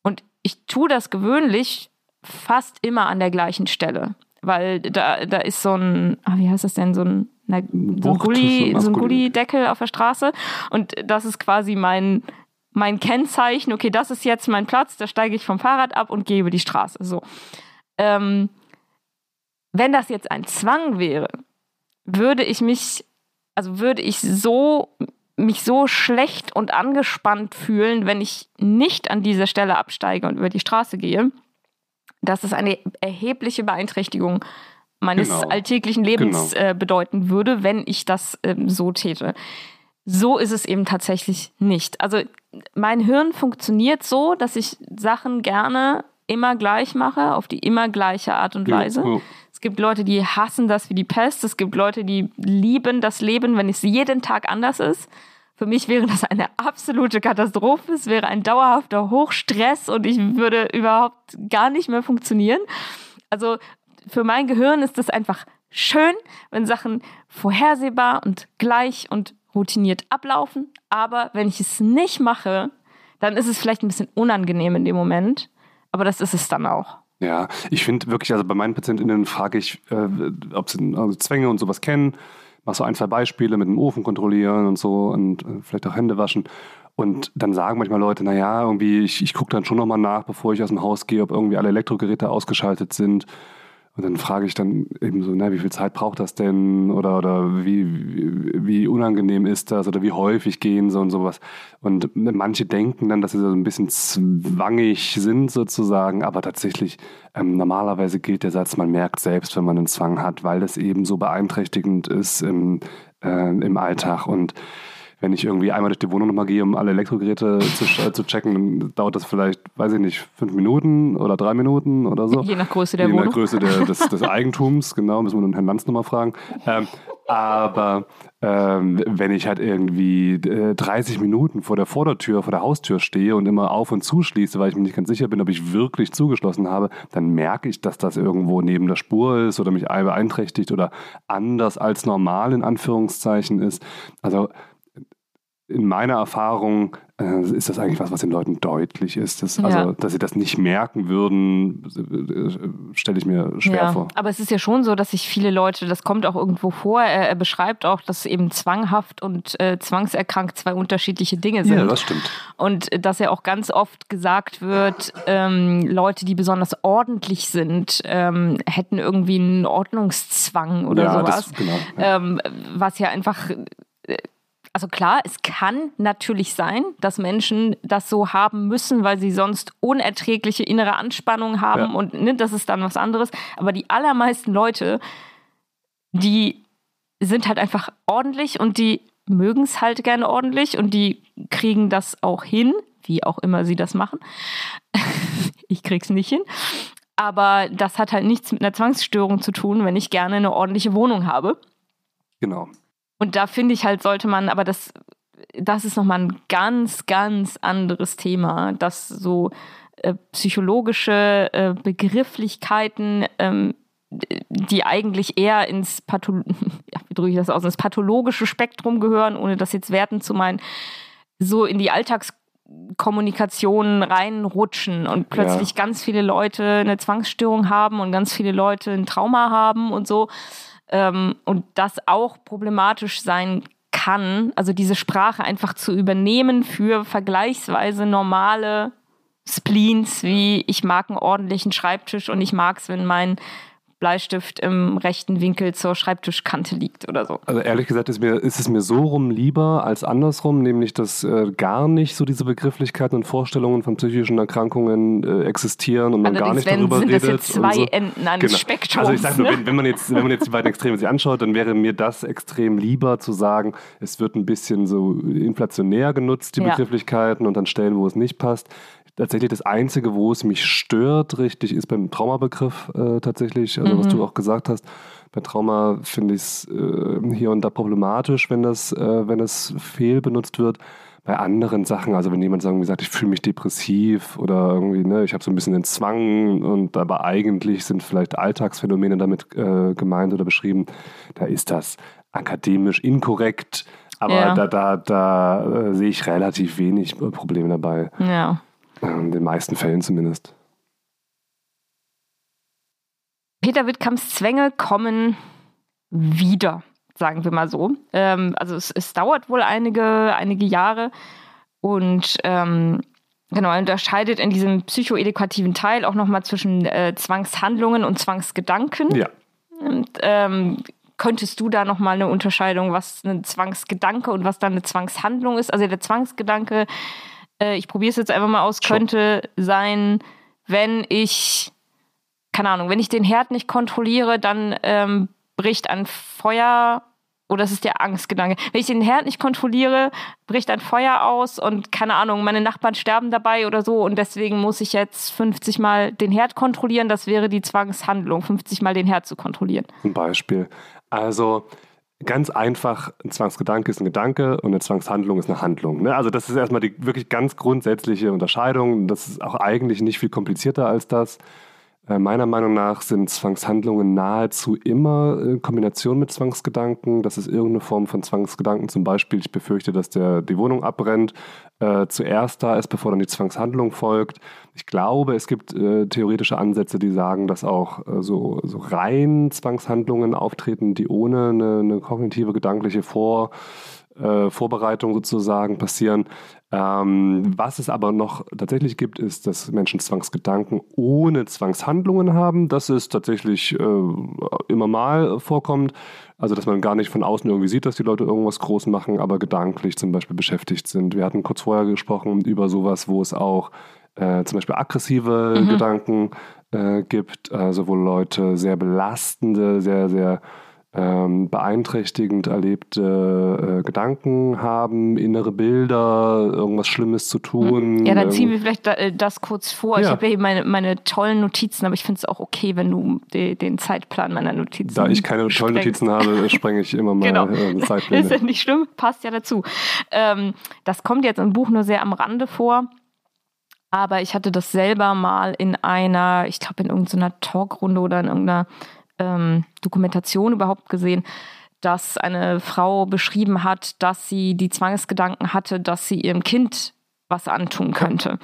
Und ich tue das gewöhnlich fast immer an der gleichen Stelle. Weil da, da ist so ein, ah, wie heißt das denn, so ein, na, so ein, Gulli, so ein. Gullideckel auf der Straße. Und das ist quasi mein, mein Kennzeichen. Okay, das ist jetzt mein Platz, da steige ich vom Fahrrad ab und gehe über die Straße. So. Ähm, wenn das jetzt ein Zwang wäre, würde ich mich, also würde ich so mich so schlecht und angespannt fühlen, wenn ich nicht an dieser Stelle absteige und über die Straße gehe, dass es eine erhebliche Beeinträchtigung meines Genau. alltäglichen Lebens Genau. äh, bedeuten würde, wenn ich das ähm, so täte. So ist es eben tatsächlich nicht. Also mein Hirn funktioniert so, dass ich Sachen gerne immer gleich mache, auf die immer gleiche Art und Ja, Weise. ja. Es gibt Leute, die hassen das wie die Pest. Es gibt Leute, die lieben das Leben, wenn es jeden Tag anders ist. Für mich wäre das eine absolute Katastrophe. Es wäre ein dauerhafter Hochstress und ich würde überhaupt gar nicht mehr funktionieren. Also für mein Gehirn ist es einfach schön, wenn Sachen vorhersehbar und gleich und routiniert ablaufen. Aber wenn ich es nicht mache, dann ist es vielleicht ein bisschen unangenehm in dem Moment. Aber das ist es dann auch. Ja, ich finde wirklich, also bei meinen PatientInnen frage ich, äh, ob sie also Zwänge und sowas kennen. Mach so ein, zwei Beispiele mit dem Ofen kontrollieren und so und äh, vielleicht auch Hände waschen. Und dann sagen manchmal Leute, naja, irgendwie, ich, ich gucke dann schon nochmal nach, bevor ich aus dem Haus gehe, ob irgendwie alle Elektrogeräte ausgeschaltet sind. Und dann frage ich dann eben so, na, wie viel Zeit braucht das denn? Oder, oder wie, wie, wie unangenehm ist das? Oder wie häufig gehen so und sowas? Und manche denken dann, dass sie so ein bisschen zwangig sind sozusagen, aber tatsächlich, ähm, normalerweise gilt der Satz, man merkt selbst, wenn man einen Zwang hat, weil das eben so beeinträchtigend ist im, äh, im Alltag. Und wenn ich irgendwie einmal durch die Wohnung nochmal gehe, um alle Elektrogeräte zu, äh, zu checken, dann dauert das vielleicht, weiß ich nicht, fünf Minuten oder drei Minuten oder so. Je nach Größe der Je Wohnung. nach Größe der, des, des Eigentums, genau, müssen wir den Herrn Lanz nochmal fragen. Ähm, aber ähm, wenn ich halt irgendwie äh, 30 Minuten vor der Vordertür, vor der Haustür stehe und immer auf und zuschließe, weil ich mir nicht ganz sicher bin, ob ich wirklich zugeschlossen habe, dann merke ich, dass das irgendwo neben der Spur ist oder mich beeinträchtigt oder anders als normal in Anführungszeichen ist. Also in meiner Erfahrung äh, ist das eigentlich was, was den Leuten deutlich ist. Das, also, Ja. dass sie das nicht merken würden, äh, stelle ich mir schwer ja, vor. aber es ist ja schon so, dass sich viele Leute, das kommt auch irgendwo vor, er, er beschreibt auch, dass eben zwanghaft und äh, zwangserkrankt zwei unterschiedliche Dinge sind. Ja, das stimmt. Und äh, dass ja auch ganz oft gesagt wird, ähm, Leute, die besonders ordentlich sind, ähm, hätten irgendwie einen Ordnungszwang oder ja, sowas. das, genau. Ja. Ähm, was ja einfach, äh, also klar, es kann natürlich sein, dass Menschen das so haben müssen, weil sie sonst unerträgliche innere Anspannung haben Ja. und ne, das ist dann was anderes. Aber die allermeisten Leute, die sind halt einfach ordentlich und die mögen es halt gerne ordentlich und die kriegen das auch hin, wie auch immer sie das machen. ich krieg's nicht hin. Aber das hat halt nichts mit einer Zwangsstörung zu tun, wenn ich gerne eine ordentliche Wohnung habe. genau. Und da finde ich halt, sollte man, aber das, das ist nochmal ein ganz, ganz anderes Thema, dass so äh, psychologische äh, Begrifflichkeiten, ähm, die eigentlich eher ins, Patho ja, aus, ins pathologische Spektrum gehören, ohne das jetzt werten zu meinen, so in die Alltagskommunikation reinrutschen und plötzlich ganz viele Leute eine Zwangsstörung haben und ganz viele Leute ein Trauma haben und so ähm, und das auch problematisch sein kann, also diese Sprache einfach zu übernehmen für vergleichsweise normale Spleens, wie ich mag einen ordentlichen Schreibtisch und ich mag es, wenn mein Bleistift im rechten Winkel zur Schreibtischkante liegt oder so. Also ehrlich gesagt ist, mir, ist es mir so rum lieber als andersrum, nämlich dass äh, gar nicht so diese Begrifflichkeiten und Vorstellungen von psychischen Erkrankungen äh, existieren und man gar Allerdings nicht wenn, darüber sind redet. das jetzt zwei so. Enden eines Genau. Spektrums. Also ich sage nur, ne? wenn, wenn, man jetzt, wenn man jetzt die beiden Extreme sich anschaut, dann wäre mir das extrem lieber zu sagen, es wird ein bisschen so inflationär genutzt, die Ja. Begrifflichkeiten und an Stellen, wo es nicht passt. Tatsächlich das Einzige, wo es mich stört, richtig, ist beim Traumabegriff äh, tatsächlich, also was Mhm. du auch gesagt hast. Bei Trauma finde ich es äh, hier und da problematisch, wenn das, äh, wenn es fehl benutzt wird. Bei anderen Sachen, also wenn jemand sagen, wie sagt, ich fühle mich depressiv oder irgendwie, ne, ich habe so ein bisschen den Zwang und aber eigentlich sind vielleicht Alltagsphänomene damit äh, gemeint oder beschrieben, da ist das akademisch inkorrekt, aber Ja. da, da, da äh, sehe ich relativ wenig Probleme dabei, ja. Äh, in den meisten Fällen zumindest. Peter Wittkamps Zwänge kommen wieder, sagen wir mal so. Ähm, also es, es, dauert wohl einige, einige Jahre und ähm, genau, er unterscheidet in diesem psychoedukativen Teil auch nochmal zwischen äh, Zwangshandlungen und Zwangsgedanken. Ja. Und, ähm, könntest du da nochmal eine Unterscheidung, was ein Zwangsgedanke und was dann eine Zwangshandlung ist? Also der Zwangsgedanke, äh, ich probiere es jetzt einfach mal aus, könnte sein, wenn ich, keine Ahnung, wenn ich den Herd nicht kontrolliere, dann ähm, bricht ein Feuer oder es ist der Angstgedanke. Wenn ich den Herd nicht kontrolliere, bricht ein Feuer aus und keine Ahnung, meine Nachbarn sterben dabei oder so und deswegen muss ich jetzt 50 Mal den Herd kontrollieren. Das wäre die Zwangshandlung, 50 Mal den Herd zu kontrollieren. Ein Beispiel. Also ganz einfach, ein Zwangsgedanke ist ein Gedanke und eine Zwangshandlung ist eine Handlung. Ne? Also das ist erstmal die wirklich ganz grundsätzliche Unterscheidung. Das ist auch eigentlich nicht viel komplizierter als das. Äh, meiner Meinung nach sind Zwangshandlungen nahezu immer in Kombination mit Zwangsgedanken. Das ist irgendeine Form von Zwangsgedanken. Zum Beispiel, ich befürchte, dass der, die Wohnung abbrennt, äh, zuerst da ist, bevor dann die Zwangshandlung folgt. Ich glaube, es gibt äh, theoretische Ansätze, die sagen, dass auch äh, so, so rein Zwangshandlungen auftreten, die ohne eine, eine kognitive, gedankliche Vor- äh, Vorbereitung sozusagen passieren. Ähm, was es aber noch tatsächlich gibt, ist, dass Menschen Zwangsgedanken ohne Zwangshandlungen haben. Das ist tatsächlich äh, immer mal vorkommt. Also, dass man gar nicht von außen irgendwie sieht, dass die Leute irgendwas groß machen, aber gedanklich zum Beispiel beschäftigt sind. Wir hatten kurz vorher gesprochen über sowas, wo es auch äh, zum Beispiel aggressive mhm. Gedanken äh, gibt, also wo Leute sehr belastende, sehr, sehr ähm, beeinträchtigend erlebte äh, Gedanken haben, innere Bilder, irgendwas Schlimmes zu tun. Ja, dann ziehen wir vielleicht da, äh, das kurz vor. Ja. Ich habe ja hier meine, meine tollen Notizen, aber ich finde es auch okay, wenn du de, den Zeitplan meiner Notizen Da ich keine tollen Notizen habe, sprenge ich immer mal genau. äh, Zeitpläne. Ist ja nicht schlimm, passt ja dazu. Ähm, das kommt jetzt im Buch nur sehr am Rande vor. Aber ich hatte das selber mal in einer, ich glaube in irgendeiner Talkrunde oder in irgendeiner ähm, Dokumentation überhaupt gesehen, dass eine Frau beschrieben hat, dass sie die Zwangsgedanken hatte, dass sie ihrem Kind was antun könnte.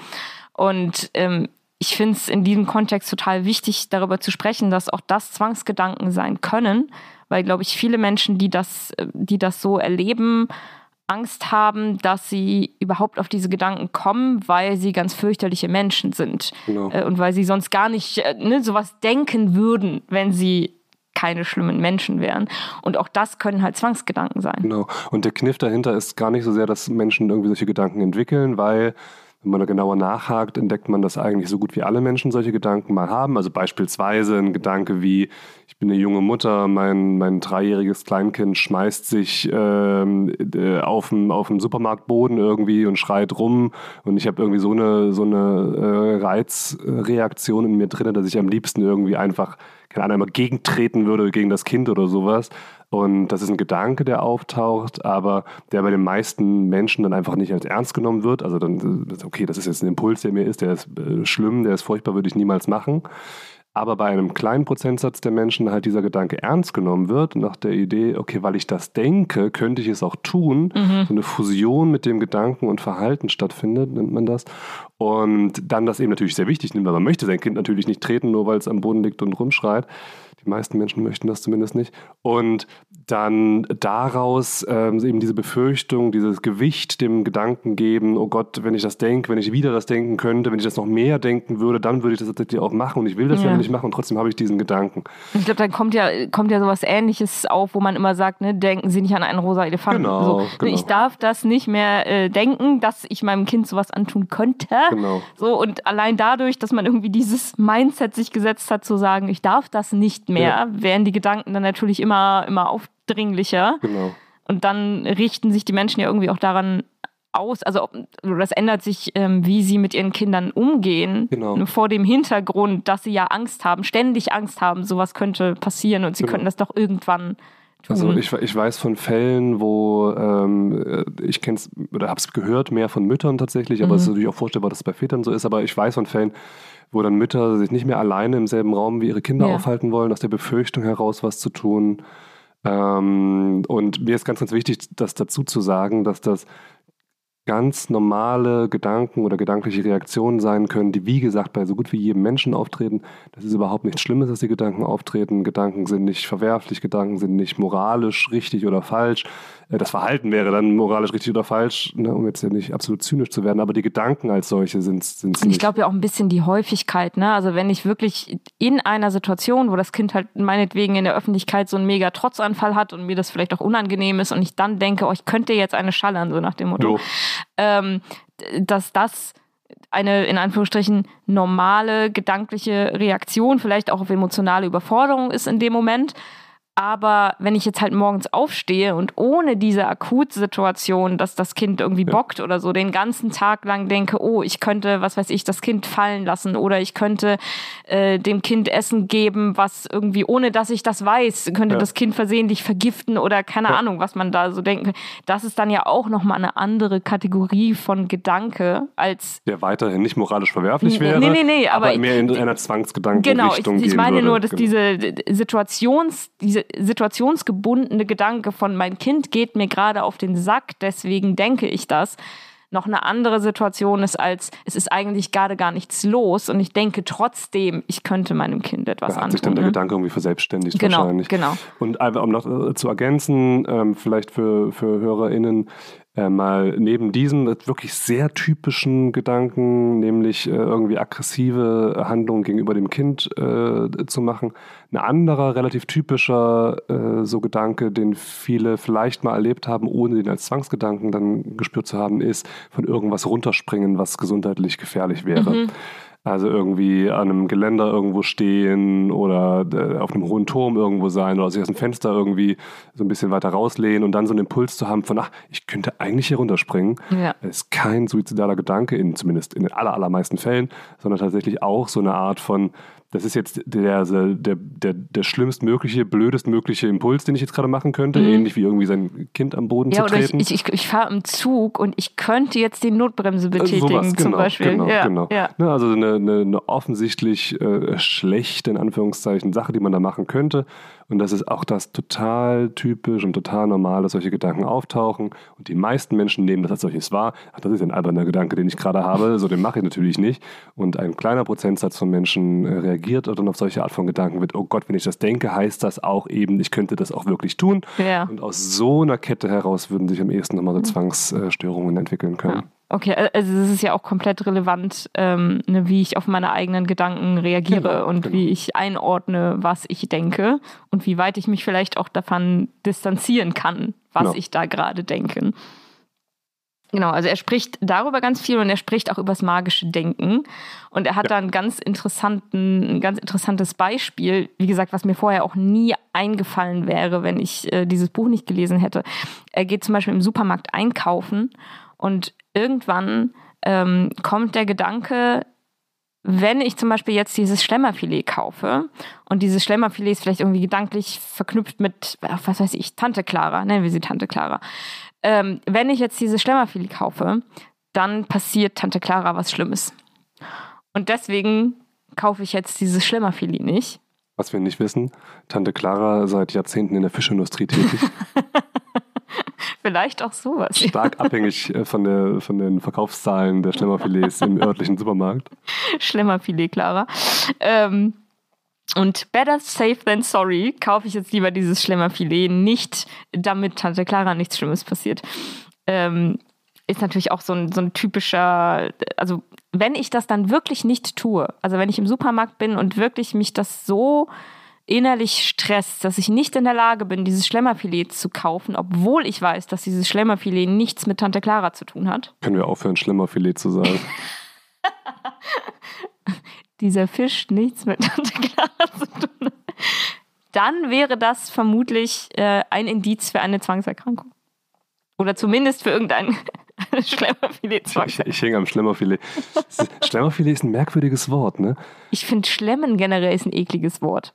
Und ähm, ich finde es in diesem Kontext total wichtig, darüber zu sprechen, dass auch das Zwangsgedanken sein können, weil, glaube ich, viele Menschen, die das, die das so erleben, Angst haben, dass sie überhaupt auf diese Gedanken kommen, weil sie ganz fürchterliche Menschen sind. Genau. Äh, und weil sie sonst gar nicht äh, ne, sowas denken würden, wenn sie keine schlimmen Menschen wären. Und auch das können halt Zwangsgedanken sein. Genau. Und der Kniff dahinter ist gar nicht so sehr, dass Menschen irgendwie solche Gedanken entwickeln, weil wenn man da genauer nachhakt, entdeckt man, dass eigentlich so gut wie alle Menschen solche Gedanken mal haben. Also beispielsweise ein Gedanke wie, ich bin eine junge Mutter, mein, mein dreijähriges Kleinkind schmeißt sich ähm, äh, auf dem, auf Supermarktboden irgendwie und schreit rum und ich habe irgendwie so eine, so eine äh, Reizreaktion in mir drin, dass ich am liebsten irgendwie einfach keine Ahnung, einmal gegentreten würde gegen das Kind oder sowas. Und das ist ein Gedanke, der auftaucht, aber der bei den meisten Menschen dann einfach nicht als ernst genommen wird. Also dann, okay, das ist jetzt ein Impuls, der mir ist, der ist äh, schlimm, der ist furchtbar, würde ich niemals machen aber bei einem kleinen Prozentsatz der Menschen halt dieser Gedanke ernst genommen wird, nach der Idee, okay, weil ich das denke, könnte ich es auch tun. Mhm. So eine Fusion mit dem Gedanken und Verhalten stattfindet, nennt man das. Und dann das eben natürlich sehr wichtig nimmt, weil man möchte sein Kind natürlich nicht treten, nur weil es am Boden liegt und rumschreit. Die meisten Menschen möchten das zumindest nicht. Und dann daraus ähm, eben diese Befürchtung, dieses Gewicht dem Gedanken geben, oh Gott, wenn ich das denke, wenn ich wieder das denken könnte, wenn ich das noch mehr denken würde, dann würde ich das tatsächlich auch machen und ich will das ja, ja nicht machen und trotzdem habe ich diesen Gedanken. Ich glaube, dann kommt ja, kommt ja sowas ähnliches auf, wo man immer sagt, ne, denken Sie nicht an einen rosa Elefanten. Genau, so, genau. Ich darf das nicht mehr äh, denken, dass ich meinem Kind sowas antun könnte. Genau. So, und allein dadurch, dass man irgendwie dieses Mindset sich gesetzt hat, zu sagen, ich darf das nicht mehr mehr, ja. werden die Gedanken dann natürlich immer, immer aufdringlicher. Genau. Und dann richten sich die Menschen ja irgendwie auch daran aus, also das ändert sich, ähm, wie sie mit ihren Kindern umgehen, genau. vor dem Hintergrund, dass sie ja Angst haben, ständig Angst haben, sowas könnte passieren und sie genau. könnten das doch irgendwann tun. Also ich, ich weiß von Fällen, wo ähm, äh, ich kenne es oder habe es gehört, mehr von Müttern tatsächlich, aber mhm. es ist natürlich auch vorstellbar, dass es bei Vätern so ist, aber ich weiß von Fällen, wo dann Mütter sich nicht mehr alleine im selben Raum wie ihre Kinder ja. aufhalten wollen, aus der Befürchtung heraus was zu tun. Ähm, und mir ist ganz, ganz wichtig, das dazu zu sagen, dass das ganz normale Gedanken oder gedankliche Reaktionen sein können, die wie gesagt bei so gut wie jedem Menschen auftreten. Das ist überhaupt nichts Schlimmes, dass die Gedanken auftreten. Gedanken sind nicht verwerflich, Gedanken sind nicht moralisch richtig oder falsch. Äh, das Verhalten wäre dann moralisch richtig oder falsch, ne, um jetzt ja nicht absolut zynisch zu werden, aber die Gedanken als solche sind es nicht. Und ich glaube ja auch ein bisschen die Häufigkeit. Ne? Also wenn ich wirklich in einer Situation, wo das Kind halt meinetwegen in der Öffentlichkeit so einen mega Trotzanfall hat und mir das vielleicht auch unangenehm ist und ich dann denke, oh, ich könnte jetzt eine schallern, so nach dem Motto ähm, dass das eine in Anführungsstrichen normale gedankliche Reaktion, vielleicht auch auf emotionale Überforderung ist in dem Moment. Aber wenn ich jetzt halt morgens aufstehe und ohne diese Akutsituation, dass das Kind irgendwie ja. bockt oder so, den ganzen Tag lang denke, oh, ich könnte, was weiß ich, das Kind fallen lassen oder ich könnte äh, dem Kind Essen geben, was irgendwie, ohne dass ich das weiß, könnte ja. das Kind versehentlich vergiften oder keine ja. Ahnung, was man da so denken Das ist dann ja auch nochmal eine andere Kategorie von Gedanke als. Der weiterhin nicht moralisch verwerflich wäre. Nee, nee, nee, aber, aber mehr in einer Zwangsgedanken genau, ich, ich meine nur, dass genau. diese Situations, diese situationsgebundene Gedanke von mein Kind geht mir gerade auf den Sack, deswegen denke ich das, noch eine andere Situation ist als es ist eigentlich gerade gar nichts los und ich denke trotzdem, ich könnte meinem Kind etwas da hat sich dann der ne? Gedanke irgendwie verselbstständigt genau, wahrscheinlich. Genau. Und um noch äh, zu ergänzen, ähm, vielleicht für, für HörerInnen, äh, mal neben diesem wirklich sehr typischen Gedanken, nämlich äh, irgendwie aggressive Handlungen gegenüber dem Kind äh, zu machen, ein anderer relativ typischer äh, so Gedanke, den viele vielleicht mal erlebt haben, ohne den als Zwangsgedanken dann gespürt zu haben, ist von irgendwas runterspringen, was gesundheitlich gefährlich wäre. Mhm. Also irgendwie an einem Geländer irgendwo stehen oder äh, auf einem hohen Turm irgendwo sein oder sich aus dem Fenster irgendwie so ein bisschen weiter rauslehnen und dann so einen Impuls zu haben von, ach, ich könnte eigentlich hier runterspringen. Ja. Das ist kein suizidaler Gedanke, in, zumindest in den aller, allermeisten Fällen, sondern tatsächlich auch so eine Art von, das ist jetzt der, der, der, der schlimmstmögliche, blödestmögliche Impuls, den ich jetzt gerade machen könnte, mhm. ähnlich wie irgendwie sein Kind am Boden ja, zu treten. Ich, ich, ich fahre im Zug und ich könnte jetzt die Notbremse betätigen, Sowas, genau, zum Beispiel. Genau, ja, genau. Ja. Ne, also eine, eine, eine offensichtlich äh, schlechte, in Anführungszeichen, Sache, die man da machen könnte. Und das ist auch das total typisch und total normal, dass solche Gedanken auftauchen. Und die meisten Menschen nehmen das als solches wahr. Ach, das ist ein alberner Gedanke, den ich gerade habe. So, den mache ich natürlich nicht. Und ein kleiner Prozentsatz von Menschen äh, reagiert dann auf solche Art von Gedanken wird, oh Gott, wenn ich das denke, heißt das auch eben, ich könnte das auch wirklich tun. Ja. Und aus so einer Kette heraus würden sich am ehesten nochmal so Zwangsstörungen entwickeln können. Ja. Okay, also es ist ja auch komplett relevant, ähm, ne, wie ich auf meine eigenen Gedanken reagiere genau, und genau. wie ich einordne, was ich denke und wie weit ich mich vielleicht auch davon distanzieren kann, was genau. ich da gerade denke. Genau, also er spricht darüber ganz viel und er spricht auch über das magische Denken. Und er hat ja. da ein ganz, interessanten, ein ganz interessantes Beispiel, wie gesagt, was mir vorher auch nie eingefallen wäre, wenn ich äh, dieses Buch nicht gelesen hätte. Er geht zum Beispiel im Supermarkt einkaufen und irgendwann ähm, kommt der Gedanke, wenn ich zum Beispiel jetzt dieses Schlemmerfilet kaufe und dieses Schlemmerfilet ist vielleicht irgendwie gedanklich verknüpft mit, was weiß ich, Tante Clara, nennen wir sie Tante Clara. Ähm, wenn ich jetzt dieses Schlemmerfilet kaufe, dann passiert Tante Clara was Schlimmes. Und deswegen kaufe ich jetzt dieses Schlemmerfilet nicht. Was wir nicht wissen, Tante Clara seit Jahrzehnten in der Fischindustrie tätig. Vielleicht auch sowas. Stark abhängig äh, von, der, von den Verkaufszahlen der Schlemmerfilets im örtlichen Supermarkt. Schlemmerfilet, Clara. Ähm, und better safe than sorry kaufe ich jetzt lieber dieses Schlemmerfilet nicht, damit Tante Clara nichts Schlimmes passiert. Ähm, ist natürlich auch so ein, so ein typischer, also wenn ich das dann wirklich nicht tue, also wenn ich im Supermarkt bin und wirklich mich das so innerlich stresst, dass ich nicht in der Lage bin, dieses Schlemmerfilet zu kaufen, obwohl ich weiß, dass dieses Schlemmerfilet nichts mit Tante Clara zu tun hat. Können wir aufhören, Schlemmerfilet zu sagen? Dieser Fisch nichts mit Tante Clara zu tun hat. Dann wäre das vermutlich äh, ein Indiz für eine Zwangserkrankung. Oder zumindest für irgendein Schlemmerfilet-Zwang. Ich, ich hänge am Schlemmerfilet. Schlemmerfilet ist ein merkwürdiges Wort, ne? Ich finde Schlemmen generell ist ein ekliges Wort.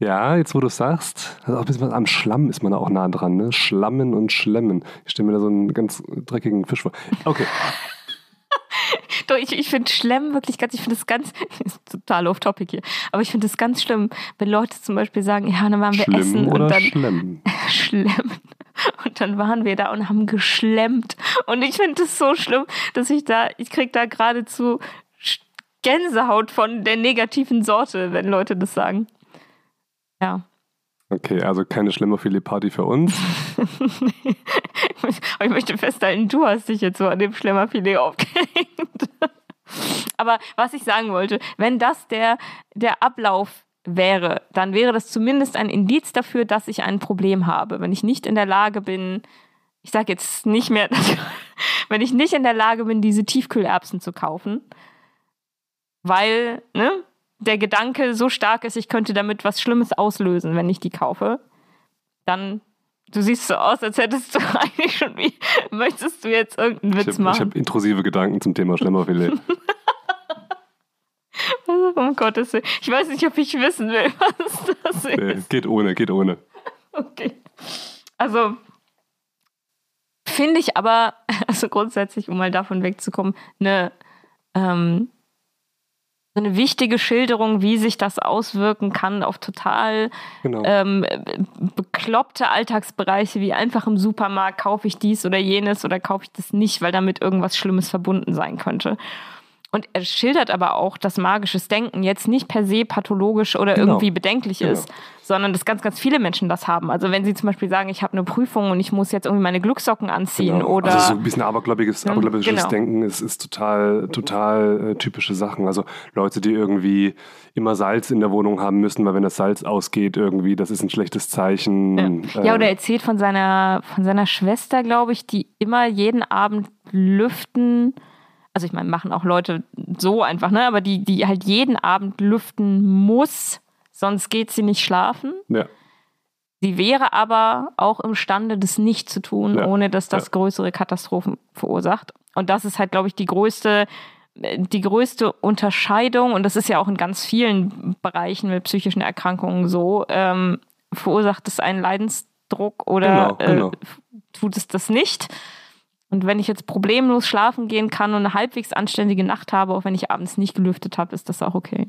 Ja, jetzt wo du sagst, also auch ein bisschen am Schlamm ist man da auch nah dran, ne? Schlammen und Schlemmen. Ich stelle mir da so einen ganz dreckigen Fisch vor. Okay. Doch, ich, ich finde Schlemm wirklich ganz, ich finde das ganz, ist total off topic hier, aber ich finde es ganz schlimm, wenn Leute zum Beispiel sagen, ja, dann waren wir Schlimm essen und dann. Schlemm? Schlemm. Und dann waren wir da und haben geschlemmt. Und ich finde es so schlimm, dass ich da, ich krieg da geradezu Gänsehaut von der negativen Sorte, wenn Leute das sagen. Ja. Okay, also keine Schlemmerfilet-Party für uns. Aber ich möchte festhalten, du hast dich jetzt so an dem Schlemmerfilet aufgehängt. Aber was ich sagen wollte, wenn das der, der Ablauf wäre, dann wäre das zumindest ein Indiz dafür, dass ich ein Problem habe. Wenn ich nicht in der Lage bin, ich sage jetzt nicht mehr, wenn ich nicht in der Lage bin, diese Tiefkühlerbsen zu kaufen, weil ne, der Gedanke so stark ist, ich könnte damit was Schlimmes auslösen, wenn ich die kaufe, dann Du siehst so aus, als hättest du eigentlich schon wie, möchtest du jetzt irgendeinen Witz ich hab, machen? Ich habe intrusive Gedanken zum Thema Schlemmerfilet. um Gottes Willen. Ich weiß nicht, ob ich wissen will, was das ist. Nee, geht ohne, geht ohne. Okay. Also, finde ich aber, also grundsätzlich, um mal davon wegzukommen, eine, ähm, eine wichtige Schilderung, wie sich das auswirken kann auf total genau. ähm, bekloppte Alltagsbereiche, wie einfach im Supermarkt kaufe ich dies oder jenes oder kaufe ich das nicht, weil damit irgendwas Schlimmes verbunden sein könnte. Und er schildert aber auch, dass magisches Denken jetzt nicht per se pathologisch oder genau. irgendwie bedenklich genau. ist, sondern dass ganz, ganz viele Menschen das haben. Also wenn sie zum Beispiel sagen, ich habe eine Prüfung und ich muss jetzt irgendwie meine Glückssocken anziehen genau. oder... Also so ein bisschen abergläubiges, hm, abergläubisches genau. Denken ist, ist total, total äh, typische Sachen. Also Leute, die irgendwie immer Salz in der Wohnung haben müssen, weil wenn das Salz ausgeht irgendwie, das ist ein schlechtes Zeichen. Ja, ja oder er erzählt von seiner, von seiner Schwester, glaube ich, die immer jeden Abend lüften also ich meine, machen auch Leute so einfach, ne? Aber die, die halt jeden Abend lüften muss, sonst geht sie nicht schlafen. Ja. Sie wäre aber auch imstande, das nicht zu tun, ja. ohne dass das ja. größere Katastrophen verursacht. Und das ist halt, glaube ich, die größte, die größte Unterscheidung, und das ist ja auch in ganz vielen Bereichen mit psychischen Erkrankungen so, ähm, verursacht es einen Leidensdruck oder genau, genau. Äh, tut es das nicht? Und wenn ich jetzt problemlos schlafen gehen kann und eine halbwegs anständige Nacht habe, auch wenn ich abends nicht gelüftet habe, ist das auch okay.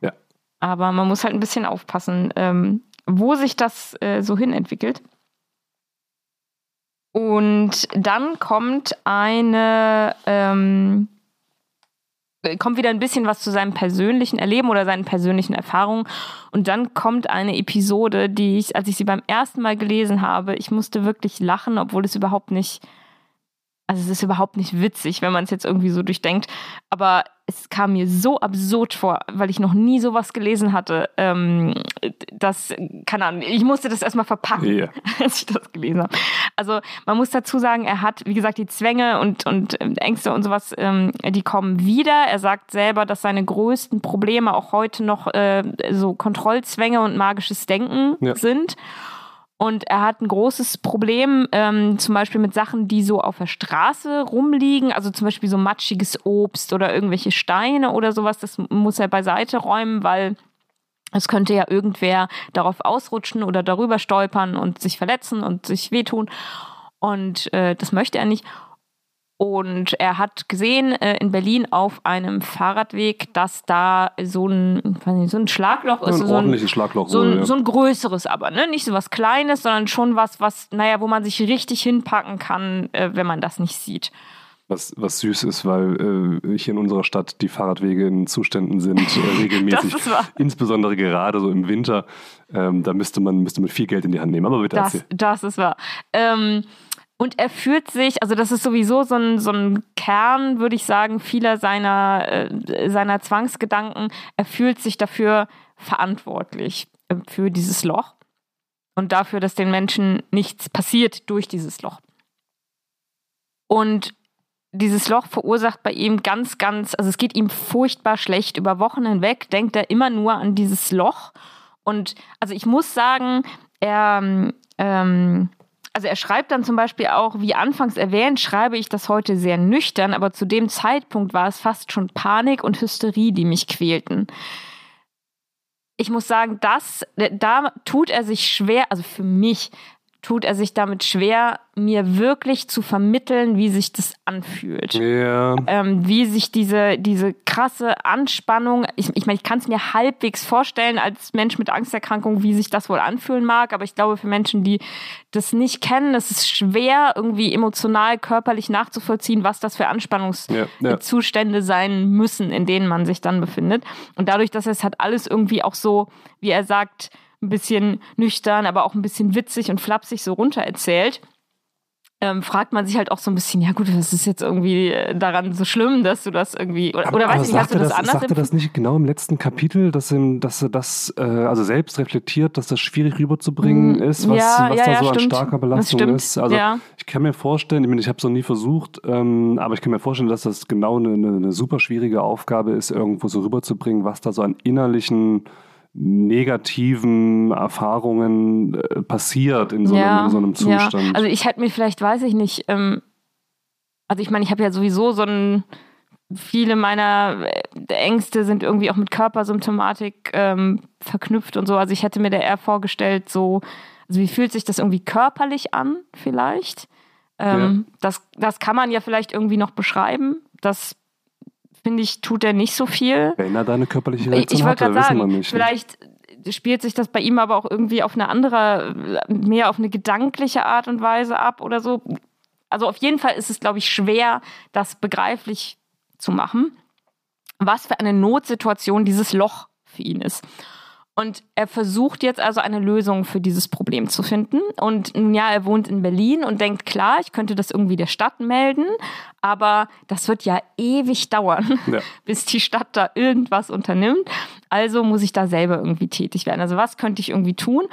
Ja. Aber man muss halt ein bisschen aufpassen, ähm, wo sich das äh, so hin entwickelt. Und dann kommt eine, ähm, kommt wieder ein bisschen was zu seinem persönlichen Erleben oder seinen persönlichen Erfahrungen. Und dann kommt eine Episode, die ich, als ich sie beim ersten Mal gelesen habe, ich musste wirklich lachen, obwohl es überhaupt nicht also es ist überhaupt nicht witzig, wenn man es jetzt irgendwie so durchdenkt. Aber es kam mir so absurd vor, weil ich noch nie sowas gelesen hatte. Ähm, dass, keine Ahnung, ich musste das erstmal verpacken, yeah. als ich das gelesen habe. Also man muss dazu sagen, er hat, wie gesagt, die Zwänge und, und Ängste und sowas, ähm, die kommen wieder. Er sagt selber, dass seine größten Probleme auch heute noch äh, so Kontrollzwänge und magisches Denken ja. sind. Und er hat ein großes Problem, ähm, zum Beispiel mit Sachen, die so auf der Straße rumliegen, also zum Beispiel so matschiges Obst oder irgendwelche Steine oder sowas. Das muss er beiseite räumen, weil es könnte ja irgendwer darauf ausrutschen oder darüber stolpern und sich verletzen und sich wehtun. Und äh, das möchte er nicht. Und er hat gesehen äh, in Berlin auf einem Fahrradweg, dass da so ein, nicht, so ein Schlagloch ist. Ein so ordentliches ein, Schlagloch. So ein, ja. so ein größeres aber, ne? Nicht so was Kleines, sondern schon was, was, naja, wo man sich richtig hinpacken kann, äh, wenn man das nicht sieht. Was, was süß ist, weil äh, hier in unserer Stadt die Fahrradwege in Zuständen sind, äh, regelmäßig. Insbesondere gerade so im Winter. Ähm, da müsste man, müsste man viel Geld in die Hand nehmen. Aber bitte das, erzähl. Das ist wahr. Ähm, und er fühlt sich, also das ist sowieso so ein, so ein Kern, würde ich sagen, vieler seiner, äh, seiner Zwangsgedanken. Er fühlt sich dafür verantwortlich, äh, für dieses Loch und dafür, dass den Menschen nichts passiert durch dieses Loch. Und dieses Loch verursacht bei ihm ganz, ganz, also es geht ihm furchtbar schlecht. Über Wochen hinweg denkt er immer nur an dieses Loch. Und also ich muss sagen, er, ähm, also er schreibt dann zum Beispiel auch, wie anfangs erwähnt, schreibe ich das heute sehr nüchtern, aber zu dem Zeitpunkt war es fast schon Panik und Hysterie, die mich quälten. Ich muss sagen, das, da tut er sich schwer, also für mich tut er sich damit schwer, mir wirklich zu vermitteln, wie sich das anfühlt. Ja. Ähm, wie sich diese, diese krasse Anspannung, ich, ich meine, ich kann es mir halbwegs vorstellen als Mensch mit Angsterkrankung, wie sich das wohl anfühlen mag, aber ich glaube, für Menschen, die das nicht kennen, ist es schwer, irgendwie emotional, körperlich nachzuvollziehen, was das für Anspannungszustände Ja, ja. sein müssen, in denen man sich dann befindet. Und dadurch, dass es halt alles irgendwie auch so, wie er sagt, ein bisschen nüchtern, aber auch ein bisschen witzig und flapsig so runter erzählt, ähm, fragt man sich halt auch so ein bisschen, ja gut, was ist jetzt irgendwie äh, daran so schlimm, dass du das irgendwie, oder, oder weiß ich nicht, hast du das, anders Sagt er das nicht genau im letzten Kapitel, dass, ihm, dass er das äh, also selbst reflektiert, dass das schwierig rüberzubringen Mm, ist, was, ja, was ja, da ja, so an stimmt. starker Das Belastung ist? Also ja. ich kann mir vorstellen, ich meine, ich habe es noch nie versucht, ähm, aber ich kann mir vorstellen, dass das genau eine, eine, eine super schwierige Aufgabe ist, irgendwo so rüberzubringen, was da so an innerlichen negativen Erfahrungen äh, passiert in so, einem, in so einem Zustand. Ja. Also ich hätte mir vielleicht, weiß ich nicht, ähm, also ich meine, ich habe ja sowieso so ein, viele meiner äh, Ängste sind irgendwie auch mit Körpersymptomatik ähm, verknüpft und so. Also ich hätte mir da eher vorgestellt, so, also wie fühlt sich das irgendwie körperlich an, vielleicht? Ähm, das, das kann man ja vielleicht irgendwie noch beschreiben. Das finde ich, tut er nicht so viel. Wenn er da eine körperliche Ich, Reaktion ich wollte hatte, gerade wissen wir sagen, nicht. ne? vielleicht spielt sich das bei ihm aber auch irgendwie auf eine andere, mehr auf eine gedankliche Art und Weise ab oder so. Also auf jeden Fall ist es, glaube ich, schwer, das begreiflich zu machen, was für eine Notsituation dieses Loch für ihn ist. Und er versucht jetzt also eine Lösung für dieses Problem zu finden. Und nun ja, er wohnt in Berlin und denkt, klar, ich könnte das irgendwie der Stadt melden, aber das wird ja ewig dauern, Ja. bis die Stadt da irgendwas unternimmt. Also muss ich da selber irgendwie tätig werden. Also was könnte ich irgendwie tun?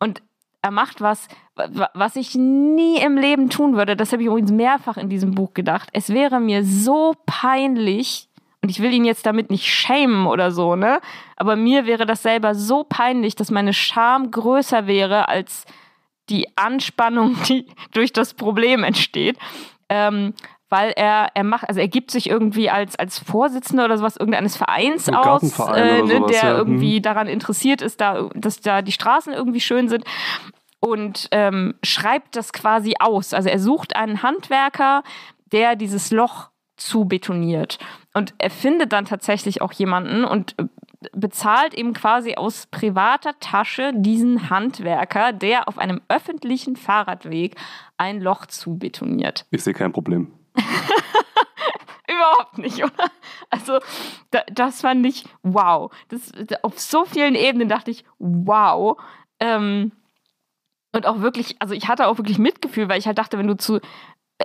Und er macht was, wa- was ich nie im Leben tun würde. Das habe ich übrigens mehrfach in diesem Buch gedacht. Es wäre mir so peinlich, und ich will ihn jetzt damit nicht schämen oder so, ne? Aber mir wäre das selber so peinlich, dass meine Scham größer wäre als die Anspannung, die durch das Problem entsteht. Ähm, weil er, er macht, also er gibt sich irgendwie als, als Vorsitzender oder sowas irgendeines Vereins Ein aus, äh, ne, sowas, der ja. irgendwie Hm. daran interessiert ist, da, dass da die Straßen irgendwie schön sind und ähm, schreibt das quasi aus. Also er sucht einen Handwerker, der dieses Loch zubetoniert. Und er findet dann tatsächlich auch jemanden und äh, bezahlt eben quasi aus privater Tasche diesen Handwerker, der auf einem öffentlichen Fahrradweg ein Loch zubetoniert. Ich sehe kein Problem. Überhaupt nicht, oder? Also, da, das fand ich wow. Das, da, auf so vielen Ebenen dachte ich, wow. Ähm, und auch wirklich, also ich hatte auch wirklich Mitgefühl, weil ich halt dachte, wenn du zu,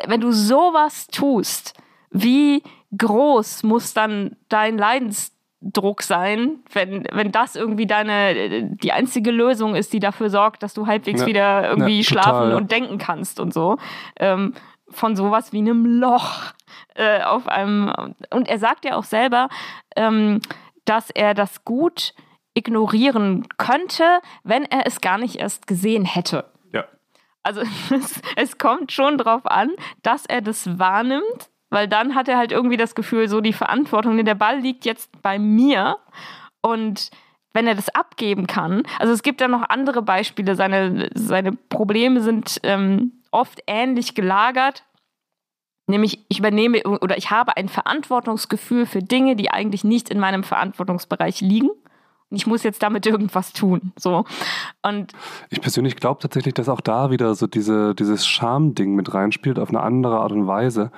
wenn du sowas tust, wie groß muss dann dein Leidensdruck sein, wenn, wenn das irgendwie deine, die einzige Lösung ist, die dafür sorgt, dass du halbwegs Ja. wieder irgendwie Ja, schlafen total, und denken kannst und so. Ähm, von sowas wie einem Loch äh, auf einem. Und er sagt ja auch selber, ähm, dass er das gut ignorieren könnte, wenn er es gar nicht erst gesehen hätte. Ja. Also es, es kommt schon drauf an, dass er das wahrnimmt, weil dann hat er halt irgendwie das Gefühl, so die Verantwortung, ne, der Ball liegt jetzt bei mir und wenn er das abgeben kann, also es gibt ja noch andere Beispiele, seine, seine Probleme sind ähm, oft ähnlich gelagert, nämlich ich übernehme oder ich habe ein Verantwortungsgefühl für Dinge, die eigentlich nicht in meinem Verantwortungsbereich liegen. Und ich muss jetzt damit irgendwas tun. So. Und Ich persönlich glaube tatsächlich, dass auch da wieder so diese, dieses Scham-Ding mit reinspielt auf eine andere Art und Weise.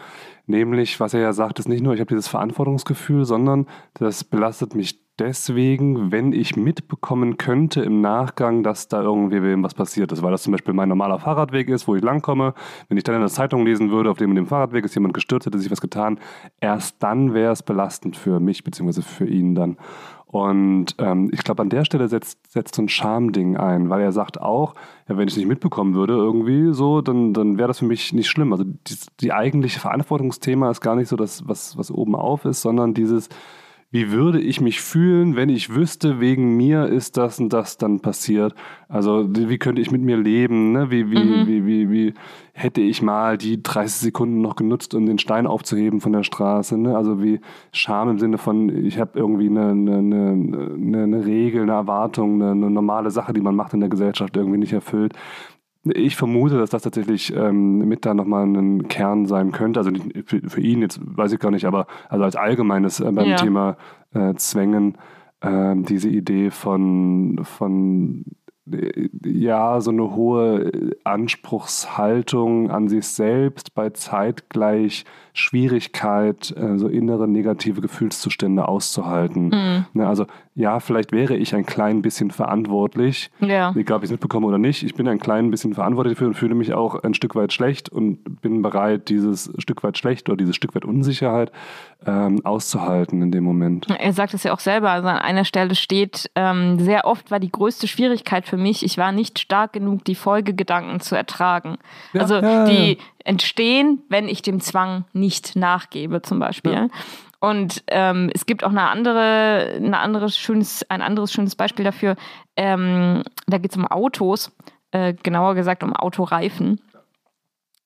Nämlich, was er ja sagt, ist nicht nur, ich habe dieses Verantwortungsgefühl, sondern das belastet mich deswegen, wenn ich mitbekommen könnte im Nachgang, dass da irgendwie wem was passiert ist. Weil das zum Beispiel mein normaler Fahrradweg ist, wo ich langkomme. Wenn ich dann in der Zeitung lesen würde, auf dem, dem Fahrradweg ist jemand gestürzt, hätte sich was getan, erst dann wäre es belastend für mich, beziehungsweise für ihn dann. Und ähm, ich glaube, an der Stelle setzt, setzt so ein Schamding ein, weil er sagt auch, ja, wenn ich es nicht mitbekommen würde, irgendwie so, dann, dann wäre das für mich nicht schlimm. Also die, die eigentliche Verantwortungsthema ist gar nicht so das, was, was oben auf ist, sondern dieses, wie würde ich mich fühlen, wenn ich wüsste, wegen mir ist das und das dann passiert? Also wie könnte ich mit mir leben? Ne? Wie, wie, Mhm. wie, wie, wie hätte ich mal die 30 Sekunden noch genutzt, um den Stein aufzuheben von der Straße? Ne? Also wie Scham im Sinne von, ich habe irgendwie eine, eine, eine, eine Regel, eine Erwartung, eine, eine normale Sache, die man macht in der Gesellschaft, irgendwie nicht erfüllt Ich vermute, dass das tatsächlich ähm, mit da nochmal ein Kern sein könnte. Also für, für, ihn, jetzt weiß ich gar nicht, aber also als allgemeines äh, beim ja. Thema äh, Zwängen, äh, diese Idee von, von ja, so eine hohe Anspruchshaltung an sich selbst bei zeitgleich Schwierigkeit, äh, so innere negative Gefühlszustände auszuhalten. Mhm. Ne, also ja, vielleicht wäre ich ein klein bisschen verantwortlich, ja. egal ob ich es mitbekomme oder nicht. Ich bin ein klein bisschen verantwortlich dafür und fühle mich auch ein Stück weit schlecht und bin bereit, dieses Stück weit schlecht oder dieses Stück weit Unsicherheit ähm, auszuhalten in dem Moment. Er sagt es ja auch selber, also an einer Stelle steht, ähm, sehr oft war die größte Schwierigkeit für mich, ich war nicht stark genug, die Folgegedanken zu ertragen. Ja, also ja, die entstehen, wenn ich dem Zwang nicht nachgebe, zum Beispiel. Und ähm, es gibt auch eine andere, eine andere schönes, ein anderes schönes Beispiel dafür. Ähm, da geht es um Autos, äh, genauer gesagt um Autoreifen.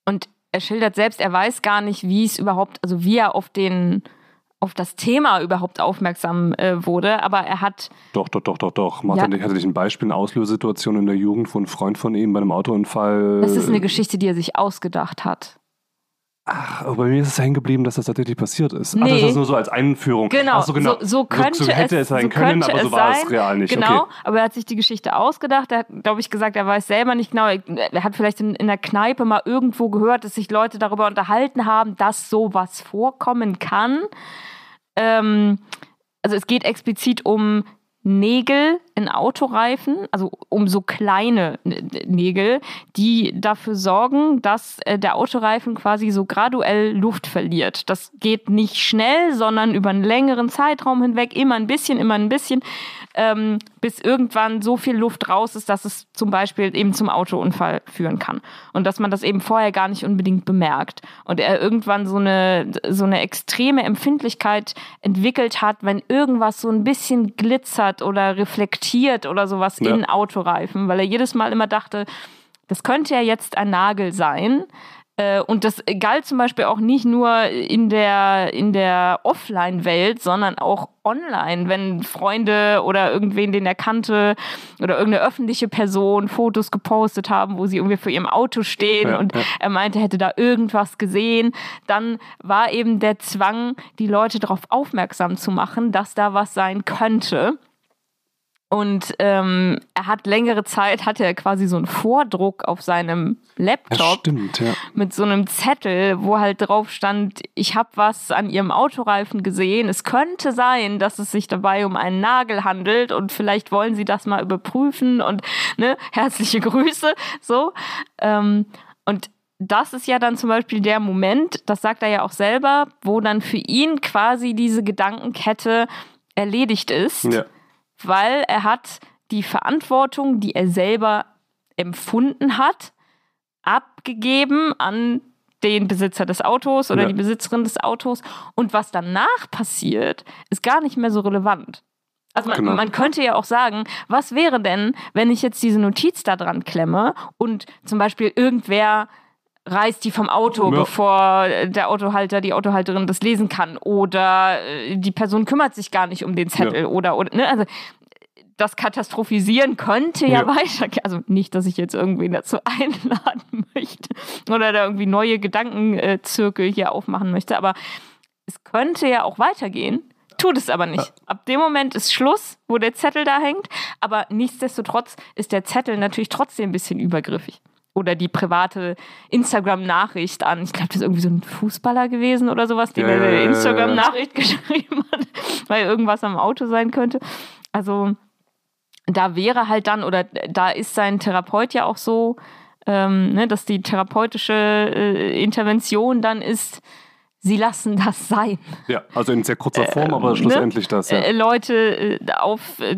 Und er schildert selbst, er weiß gar nicht, wie es überhaupt, also wie er auf den auf das Thema überhaupt aufmerksam äh, wurde, aber er hat. Doch, doch, doch, doch, doch. Martin, ja. hatte nicht ein Beispiel, eine Auslösesituation in der Jugend, wo ein Freund von ihm bei einem Autounfall. Das ist eine Geschichte, die er sich ausgedacht hat. Ach, aber bei mir ist es hängen geblieben, dass das tatsächlich passiert ist. Nee. Ach, das ist nur so als Einführung. Genau, so, genau. So, so könnte so, so hätte es, es sein können, aber so war sein. es real nicht. Genau, okay. aber er hat sich die Geschichte ausgedacht. Er hat, glaube ich, gesagt, er weiß selber nicht genau. Er hat vielleicht in, in der Kneipe mal irgendwo gehört, dass sich Leute darüber unterhalten haben, dass sowas vorkommen kann. Ähm, also es geht explizit um Nägel in Autoreifen, also um so kleine Nägel, die dafür sorgen, dass äh, der Autoreifen quasi so graduell Luft verliert. Das geht nicht schnell, sondern über einen längeren Zeitraum hinweg, immer ein bisschen, immer ein bisschen, ähm, bis irgendwann so viel Luft raus ist, dass es zum Beispiel eben zum Autounfall führen kann. Und dass man das eben vorher gar nicht unbedingt bemerkt. Und er irgendwann so eine, so eine extreme Empfindlichkeit entwickelt hat, wenn irgendwas so ein bisschen glitzert oder reflektiert oder sowas ja. in Autoreifen, weil er jedes Mal immer dachte, das könnte ja jetzt ein Nagel sein. Äh, und das galt zum Beispiel auch nicht nur in der, in der Offline-Welt, sondern auch online, wenn Freunde oder irgendwen, den er kannte oder irgendeine öffentliche Person Fotos gepostet haben, wo sie irgendwie vor ihrem Auto stehen ja, und ja. er meinte, er hätte da irgendwas gesehen, dann war eben der Zwang, die Leute darauf aufmerksam zu machen, dass da was sein könnte. Und ähm, er hat längere Zeit, hatte er quasi so einen Vordruck auf seinem Laptop stimmt, ja. mit so einem Zettel, wo halt drauf stand, ich habe was an ihrem Autoreifen gesehen. Es könnte sein, dass es sich dabei um einen Nagel handelt und vielleicht wollen sie das mal überprüfen und ne, herzliche Grüße. So. Ähm, und das ist ja dann zum Beispiel der Moment, das sagt er ja auch selber, wo dann für ihn quasi diese Gedankenkette erledigt ist. Ja weil er hat die Verantwortung, die er selber empfunden hat, abgegeben an den Besitzer des Autos oder ja. die Besitzerin des Autos. Und was danach passiert, ist gar nicht mehr so relevant. Also man, genau. man, könnte ja auch sagen, was wäre denn, wenn ich jetzt diese Notiz da dran klemme und zum Beispiel irgendwer reißt die vom Auto, ja. bevor der Autohalter, die Autohalterin das lesen kann. Oder äh, die Person kümmert sich gar nicht um den Zettel. Ja. Oder, oder ne? also das Katastrophisieren könnte ja, ja. weitergehen. Also nicht, dass ich jetzt irgendwen dazu einladen möchte oder da irgendwie neue Gedankenzirkel hier aufmachen möchte, aber es könnte ja auch weitergehen. Tut es aber nicht. Ab dem Moment ist Schluss, wo der Zettel da hängt. Aber nichtsdestotrotz ist der Zettel natürlich trotzdem ein bisschen übergriffig oder die private Instagram-Nachricht an. Ich glaube, das ist irgendwie so ein Fußballer gewesen oder sowas, der ja, eine Instagram-Nachricht geschrieben hat, weil irgendwas am Auto sein könnte. Also da wäre halt dann, oder da ist sein Therapeut ja auch so, ähm, ne, dass die therapeutische äh, Intervention dann ist, sie lassen das sein. Ja, also in sehr kurzer Form, äh, aber ne? schlussendlich ne? das. Ja. Äh, Leute äh, auf, äh,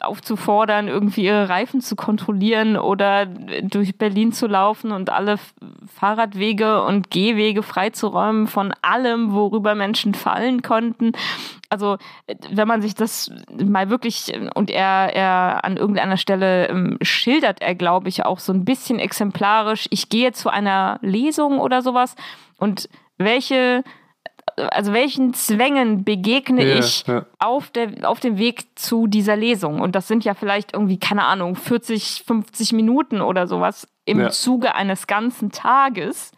aufzufordern, irgendwie ihre Reifen zu kontrollieren oder durch Berlin zu laufen und alle Fahrradwege und Gehwege freizuräumen von allem, worüber Menschen fallen konnten. Also, wenn man sich das mal wirklich, und er, er an irgendeiner Stelle ähm, schildert er, glaube ich, auch so ein bisschen exemplarisch, ich gehe zu einer Lesung oder sowas und welche also welchen Zwängen begegne Ja, ich ja. auf, der, auf dem Weg zu dieser Lesung? Und das sind ja vielleicht irgendwie, keine Ahnung, 40, 50 Minuten oder sowas im Ja. Zuge eines ganzen Tages.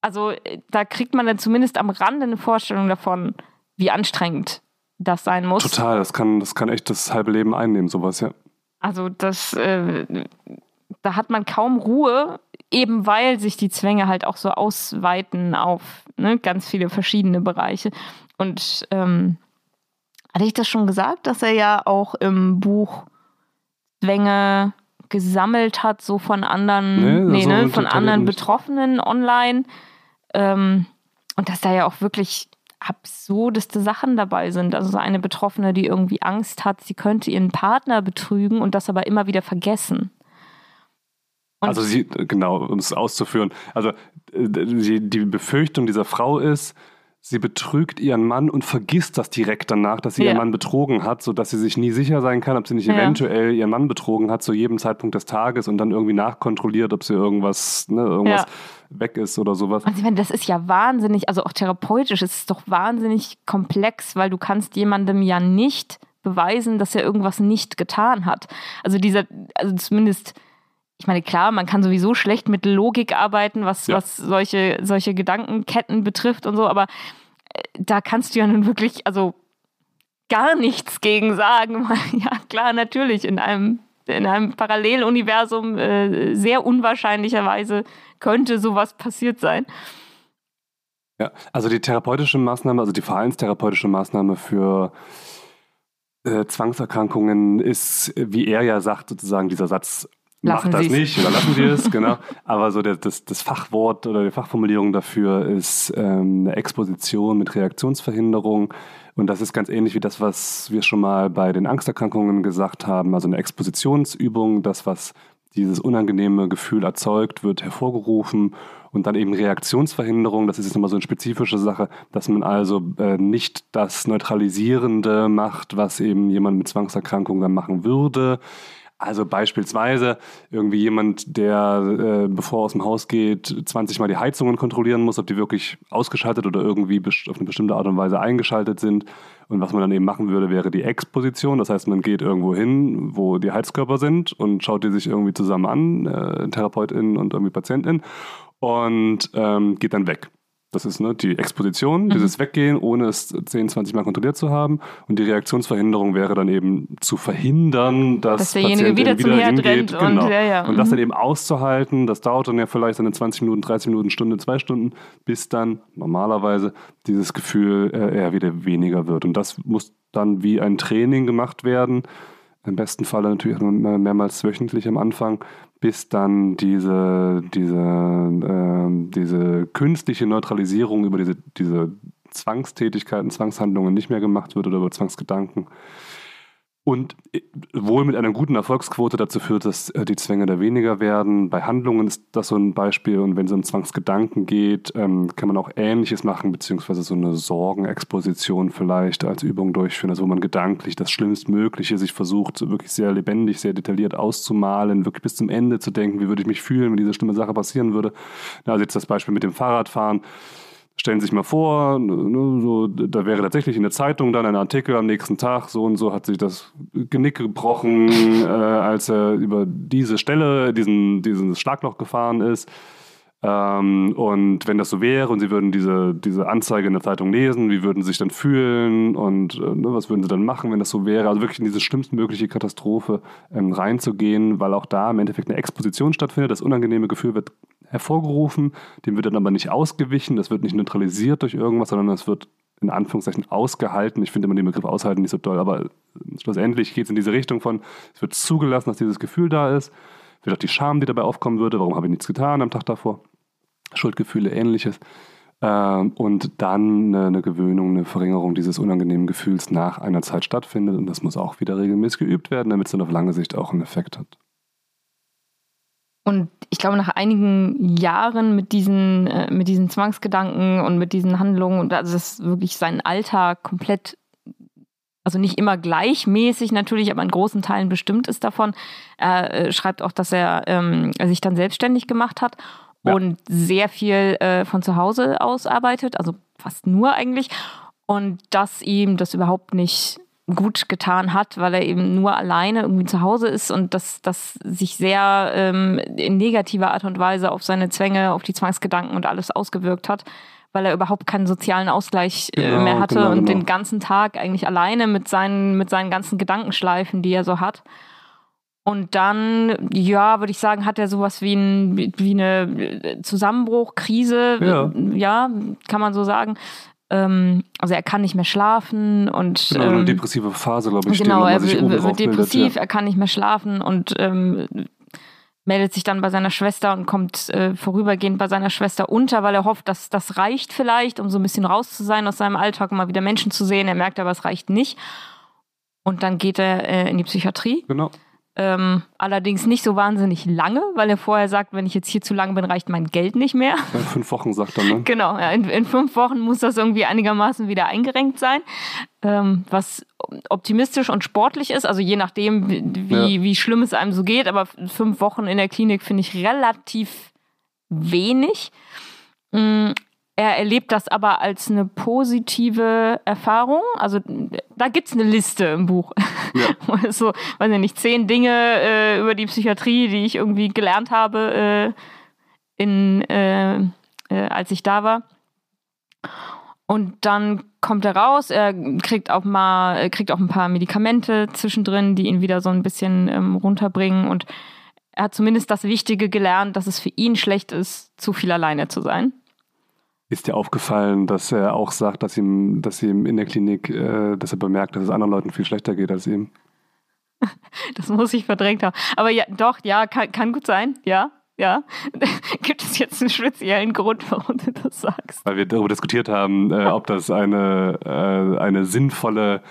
Also äh, da kriegt man dann zumindest am Rande eine Vorstellung davon, wie anstrengend das sein muss. Total, das kann, das kann echt das halbe Leben einnehmen, sowas, ja. Also das, äh, da hat man kaum Ruhe, eben weil sich die Zwänge halt auch so ausweiten auf ne, ganz viele verschiedene Bereiche. Und ähm, hatte ich das schon gesagt, dass er ja auch im Buch Zwänge gesammelt hat, so von anderen, Nee, nee, ne, von anderen nicht. Betroffenen online. Ähm, und dass da ja auch wirklich absurdeste Sachen dabei sind. Also so eine Betroffene, die irgendwie Angst hat, sie könnte ihren Partner betrügen und das aber immer wieder vergessen. Und- also sie, genau, um es auszuführen. Also äh, die, die Befürchtung dieser Frau ist, sie betrügt ihren Mann und vergisst das direkt danach, dass sie Ja. ihren Mann betrogen hat, sodass sie sich nie sicher sein kann, ob sie nicht Ja. eventuell ihren Mann betrogen hat zu jedem Zeitpunkt des Tages und dann irgendwie nachkontrolliert, ob sie irgendwas, ne, irgendwas Ja. weg ist oder sowas. Und ich meine, das ist ja wahnsinnig, also auch therapeutisch ist es doch wahnsinnig komplex, weil du kannst jemandem ja nicht beweisen, dass er irgendwas nicht getan hat. Also dieser, also zumindest, ich meine, klar, man kann sowieso schlecht mit Logik arbeiten, was, Ja. was solche, solche Gedankenketten betrifft und so, aber äh, da kannst du ja nun wirklich, also gar nichts gegen sagen. Ja, klar, natürlich, in einem, in einem Paralleluniversum äh, sehr unwahrscheinlicherweise könnte sowas passiert sein. Ja, also die therapeutische Maßnahme, also die verhaltenstherapeutische Maßnahme für äh, Zwangserkrankungen ist, wie er ja sagt, sozusagen dieser Satz, Lassen macht das Sie's. nicht oder lassen wir es, genau. Aber so der, das, das Fachwort oder die Fachformulierung dafür ist ähm, eine Exposition mit Reaktionsverhinderung. Und das ist ganz ähnlich wie das, was wir schon mal bei den Angsterkrankungen gesagt haben. Also eine Expositionsübung, das, was dieses unangenehme Gefühl erzeugt, wird hervorgerufen und dann eben Reaktionsverhinderung, das ist jetzt nochmal so eine spezifische Sache, dass man also äh, nicht das Neutralisierende macht, was eben jemand mit Zwangserkrankung dann machen würde. Also beispielsweise irgendwie jemand, der, äh, bevor er aus dem Haus geht, 20 Mal die Heizungen kontrollieren muss, ob die wirklich ausgeschaltet oder irgendwie auf eine bestimmte Art und Weise eingeschaltet sind. Und was man dann eben machen würde, wäre die Exposition. Das heißt, man geht irgendwo hin, wo die Heizkörper sind und schaut die sich irgendwie zusammen an, äh, Therapeutin und irgendwie Patientin, und ähm, geht dann weg. Das ist ne, die Exposition, dieses Weggehen, ohne es 10, 20 Mal kontrolliert zu haben. Und die Reaktionsverhinderung wäre dann eben zu verhindern, dass, Dass derjenige Patientin wieder zum Herd rennt und- genau. ja, ja, und das mhm. dann eben auszuhalten, das dauert dann ja vielleicht seine 20 Minuten, 30 Minuten, Stunde, zwei Stunden, bis dann normalerweise dieses Gefühl äh, eher wieder weniger wird. Und das muss dann wie ein Training gemacht werden. Im besten Falle natürlich nur mehr- mehrmals wöchentlich am Anfang, bis dann diese, diese, ähm, diese künstliche Neutralisierung über diese, diese Zwangstätigkeiten, Zwangshandlungen nicht mehr gemacht wird oder über Zwangsgedanken. Und äh, wohl mit einer guten Erfolgsquote dazu führt, dass äh, die Zwänge da weniger werden. Bei Handlungen ist das so ein Beispiel. Und wenn es um Zwangsgedanken geht, ähm, kann man auch Ähnliches machen, beziehungsweise so eine Sorgenexposition vielleicht als Übung durchführen, also wo man gedanklich das Schlimmstmögliche sich versucht, wirklich sehr lebendig, sehr detailliert auszumalen, wirklich bis zum Ende zu denken, wie würde ich mich fühlen, wenn diese schlimme Sache passieren würde. Also jetzt das Beispiel mit dem Fahrradfahren. Stellen Sie sich mal vor, ne, so, da wäre tatsächlich in der Zeitung dann ein Artikel am nächsten Tag, so und so hat sich das Genick gebrochen, äh, als er über diese Stelle, diesen, dieses Schlagloch gefahren ist. Ähm, und wenn das so wäre und Sie würden diese, diese Anzeige in der Zeitung lesen, wie würden Sie sich dann fühlen und äh, ne, was würden Sie dann machen, wenn das so wäre? Also wirklich in diese schlimmstmögliche Katastrophe ähm, reinzugehen, weil auch da im Endeffekt eine Exposition stattfindet. Das unangenehme Gefühl wird hervorgerufen, dem wird dann aber nicht ausgewichen, das wird nicht neutralisiert durch irgendwas, sondern das wird in Anführungszeichen ausgehalten. Ich finde immer den Begriff aushalten nicht so toll, aber äh, schlussendlich geht es in diese Richtung von, es wird zugelassen, dass dieses Gefühl da ist, vielleicht auch die Scham, die dabei aufkommen würde, warum habe ich nichts getan am Tag davor, Schuldgefühle, ähnliches. Ähm, und dann eine, Gewöhnung, eine Verringerung dieses unangenehmen Gefühls nach einer Zeit stattfindet. Und das muss auch wieder regelmäßig geübt werden, damit es dann auf lange Sicht auch einen Effekt hat. Und ich glaube, nach einigen Jahren mit diesen, äh, mit diesen Zwangsgedanken und mit diesen Handlungen und also das wirklich seinen Alltag komplett, also nicht immer gleichmäßig natürlich, aber in großen Teilen bestimmt ist davon. Er äh, schreibt auch, dass er ähm, sich dann selbstständig gemacht hat ja. und sehr viel äh, von zu Hause aus arbeitet, also fast nur eigentlich. Und dass ihm das überhaupt nicht gut getan hat, weil er eben nur alleine irgendwie zu Hause ist und dass das sich sehr ähm, in negativer Art und Weise auf seine Zwänge, auf die Zwangsgedanken und alles ausgewirkt hat, weil er überhaupt keinen sozialen Ausgleich äh, genau, mehr hatte genau, und genau. den ganzen Tag eigentlich alleine mit seinen, mit seinen ganzen Gedankenschleifen, die er so hat. Und dann, ja, würde ich sagen, hat er sowas wie, ein, wie eine Zusammenbruch, Krise, ja. ja, kann man so sagen. Ähm, also er kann nicht mehr schlafen und genau, eine ähm, depressive Phase, glaube ich. Genau, er wird depressiv, ja. er kann nicht mehr schlafen und ähm, meldet sich dann bei seiner Schwester und kommt äh, vorübergehend bei seiner Schwester unter, weil er hofft, dass das reicht vielleicht, um so ein bisschen raus zu sein aus seinem Alltag, um mal wieder Menschen zu sehen. Er merkt aber, es reicht nicht. Und dann geht er äh, in die Psychiatrie. Genau. Ähm, allerdings nicht so wahnsinnig lange, weil er vorher sagt, wenn ich jetzt hier zu lange bin, reicht mein Geld nicht mehr. In fünf Wochen sagt er, ne? Genau, ja, in, in, fünf Wochen muss das irgendwie einigermaßen wieder eingerenkt sein. Ähm, was optimistisch und sportlich ist, also je nachdem, wie, ja. wie schlimm es einem so geht, aber fünf Wochen in der Klinik finde ich relativ wenig. Mm, er erlebt das aber als eine positive Erfahrung. Also da gibt es eine Liste im Buch. Ja. so, weiß ich nicht, zehn Dinge äh, über die Psychiatrie, die ich irgendwie gelernt habe, äh, in, äh, äh als ich da war. Und dann kommt er raus, er kriegt auch mal, kriegt auch ein paar Medikamente zwischendrin, die ihn wieder so ein bisschen ähm, runterbringen. Und er hat zumindest das Wichtige gelernt, dass es für ihn schlecht ist, zu viel alleine zu sein. Ist dir aufgefallen, dass er auch sagt, dass ihm, dass ihm in der Klinik, äh, dass er bemerkt, dass es anderen Leuten viel schlechter geht als ihm? Das muss ich verdrängt haben. Aber ja, doch, ja, kann, kann gut sein, ja. Ja. Gibt es jetzt einen speziellen Grund, warum du das sagst? Weil wir darüber diskutiert haben, äh, ob das eine, äh, eine sinnvolle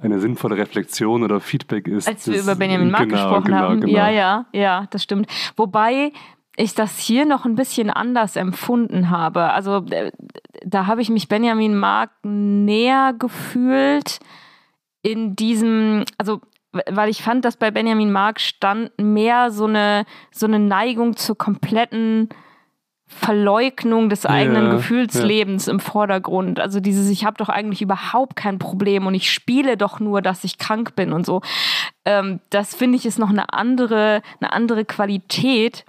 eine sinnvolle Reflexion oder Feedback ist. Als wir über Benjamin Mark genau, gesprochen genau, haben. Genau. Ja, ja, ja, das stimmt. Wobei ich das hier noch ein bisschen anders empfunden habe. Also äh, da habe ich mich Benjamin Mark näher gefühlt in diesem, also weil ich fand, dass bei Benjamin Mark stand mehr so eine, so eine Neigung zur kompletten Verleugnung des eigenen ja, Gefühlslebens ja. im Vordergrund. Also dieses, ich habe doch eigentlich überhaupt kein Problem und ich spiele doch nur, dass ich krank bin und so. Ähm, das finde ich ist noch eine andere, eine andere Qualität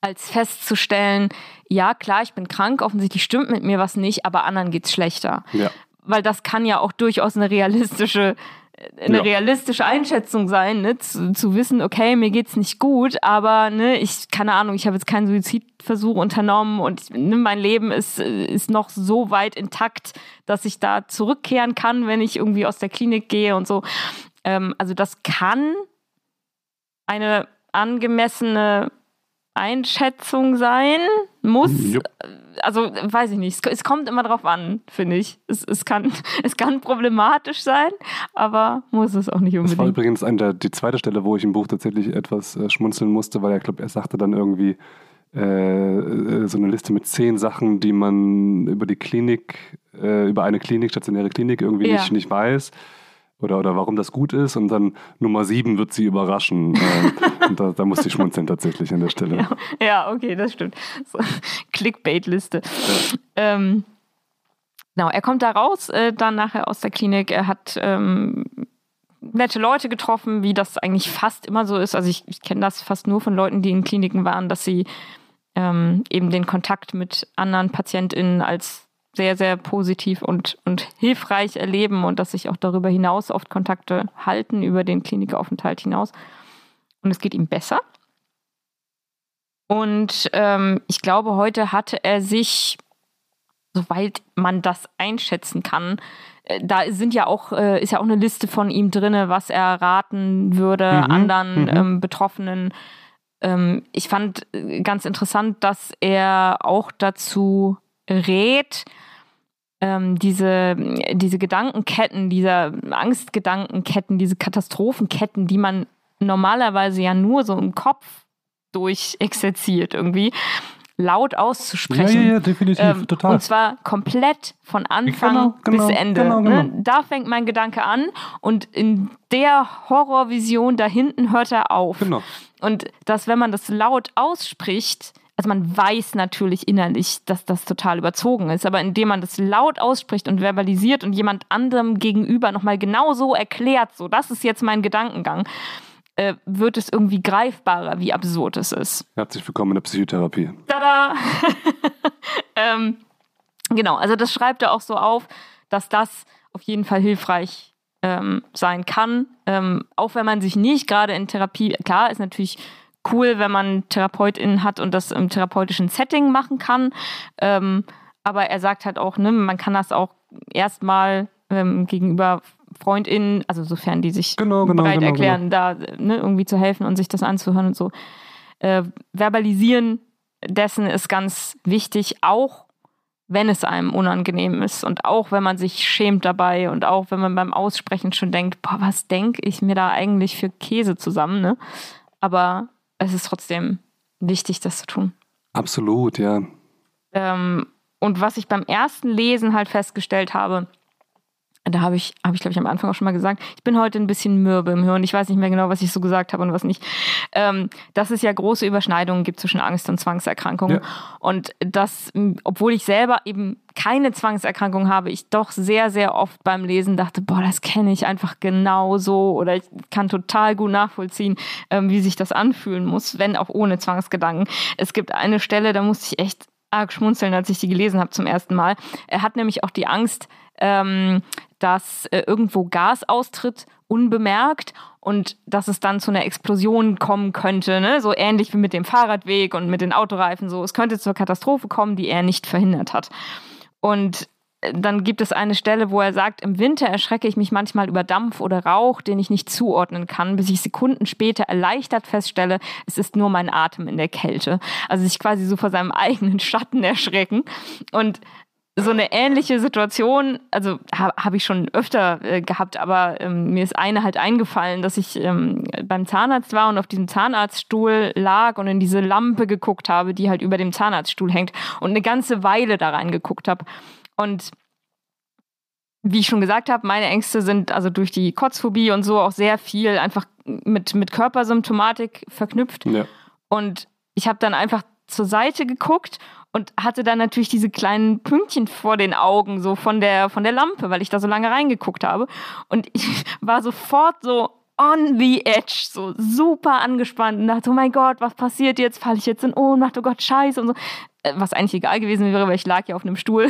als festzustellen, ja klar, ich bin krank, offensichtlich stimmt mit mir was nicht, aber anderen geht's schlechter. Ja. Weil das kann ja auch durchaus eine realistische eine ja. realistische Einschätzung sein, ne? zu, zu, wissen, okay, mir geht's nicht gut, aber ne, ich, keine Ahnung, ich habe jetzt keinen Suizidversuch unternommen und ne, mein Leben ist, ist noch so weit intakt, dass ich da zurückkehren kann, wenn ich irgendwie aus der Klinik gehe und so. Ähm, also das kann eine angemessene Einschätzung sein muss. Jupp. Also weiß ich nicht. Es, kommt immer drauf an, finde ich. Es, es, kann, es kann problematisch sein, aber muss es auch nicht unbedingt. Das war übrigens eine der, die zweite Stelle, wo ich im Buch tatsächlich etwas äh, schmunzeln musste, weil er, glaube er sagte dann irgendwie äh, äh, so eine Liste mit zehn Sachen, die man über die Klinik, äh, über eine Klinik, stationäre Klinik irgendwie ja. nicht, nicht weiß oder, oder warum das gut ist. Und dann Nummer sieben wird sie überraschen. äh, und da, da musste ich schmunzeln tatsächlich an der Stelle. Ja, ja okay, das stimmt. So, Clickbait-Liste. Ja. Ähm, genau, er kommt da raus, äh, dann nachher aus der Klinik. Er hat ähm, nette Leute getroffen, wie das eigentlich fast immer so ist. Also ich, ich kenne das fast nur von Leuten, die in Kliniken waren, dass sie ähm, eben den Kontakt mit anderen PatientInnen als sehr, sehr positiv und, und hilfreich erleben und dass sich auch darüber hinaus oft Kontakte halten, über den Klinikaufenthalt hinaus. Und es geht ihm besser. Und ähm, ich glaube, heute hatte er sich, soweit man das einschätzen kann, äh, da sind ja auch, äh, ist ja auch eine Liste von ihm drin, was er raten würde mhm, anderen mhm. ähm, Betroffenen. Ähm, ich fand äh, ganz interessant, dass er auch dazu rät, ähm, diese, diese Gedankenketten, diese Angstgedankenketten, diese Katastrophenketten, die man normalerweise ja nur so im Kopf durchexerziert irgendwie, laut auszusprechen. Ja, ja, ja definitiv, ähm, total. Und zwar komplett von Anfang genau, genau, bis Ende. Genau, genau. Ne? Da fängt mein Gedanke an und in der Horrorvision da hinten hört er auf. Genau. Und dass, wenn man das laut ausspricht, also man weiß natürlich innerlich, dass das total überzogen ist, aber indem man das laut ausspricht und verbalisiert und jemand anderem gegenüber nochmal genau so erklärt, so das ist jetzt mein Gedankengang, äh, wird es irgendwie greifbarer, wie absurd es ist. Herzlich willkommen in der Psychotherapie. Tada! ähm, genau, also das schreibt er auch so auf, dass das auf jeden Fall hilfreich ähm, sein kann, ähm, auch wenn man sich nicht gerade in Therapie, klar, ist natürlich cool, wenn man TherapeutInnen hat und das im therapeutischen Setting machen kann. Ähm, aber er sagt halt auch, ne, man kann das auch erstmal ähm, gegenüber FreundInnen, also sofern die sich genau, genau, bereit genau, erklären, da ne, irgendwie zu helfen und sich das anzuhören und so. Äh, verbalisieren dessen ist ganz wichtig, auch wenn es einem unangenehm ist und auch wenn man sich schämt dabei und auch wenn man beim Aussprechen schon denkt, boah, was denke ich mir da eigentlich für Käse zusammen, ne? Aber es ist trotzdem wichtig, das zu tun. Absolut, ja. Ähm, und was ich beim ersten Lesen halt festgestellt habe, da habe ich, habe ich glaube ich am Anfang auch schon mal gesagt, ich bin heute ein bisschen mürbe im Hirn. Ich weiß nicht mehr genau, was ich so gesagt habe und was nicht. Ähm, dass es ja große Überschneidungen gibt zwischen Angst und Zwangserkrankungen. Ja. Und dass, obwohl ich selber eben keine Zwangserkrankung habe, ich doch sehr, sehr oft beim Lesen dachte, boah, das kenne ich einfach genau so oder ich kann total gut nachvollziehen, ähm, wie sich das anfühlen muss, wenn auch ohne Zwangsgedanken. Es gibt eine Stelle, da musste ich echt arg schmunzeln, als ich die gelesen habe zum ersten Mal. Er hat nämlich auch die Angst, ähm, dass äh, irgendwo Gas austritt, unbemerkt und dass es dann zu einer Explosion kommen könnte, ne? so ähnlich wie mit dem Fahrradweg und mit den Autoreifen. So, es könnte zur Katastrophe kommen, die er nicht verhindert hat. Und äh, dann gibt es eine Stelle, wo er sagt, im Winter erschrecke ich mich manchmal über Dampf oder Rauch, den ich nicht zuordnen kann, bis ich Sekunden später erleichtert feststelle, es ist nur mein Atem in der Kälte. Also sich quasi so vor seinem eigenen Schatten erschrecken. Und so eine ähnliche Situation, also habe hab ich schon öfter äh, gehabt, aber ähm, mir ist eine halt eingefallen, dass ich ähm, beim Zahnarzt war und auf diesem Zahnarztstuhl lag und in diese Lampe geguckt habe, die halt über dem Zahnarztstuhl hängt und eine ganze Weile da reingeguckt habe. Und wie ich schon gesagt habe, meine Ängste sind also durch die Kotzphobie und so auch sehr viel einfach mit, mit Körpersymptomatik verknüpft. Ja. Und ich habe dann einfach zur Seite geguckt und hatte dann natürlich diese kleinen Pünktchen vor den Augen, so von der, von der Lampe, weil ich da so lange reingeguckt habe. Und ich war sofort so on the edge, so super angespannt und dachte, oh mein Gott, was passiert jetzt? Falle ich jetzt in Ohnmacht? Oh Gott, scheiße und so. Äh, was eigentlich egal gewesen wäre, weil ich lag ja auf einem Stuhl.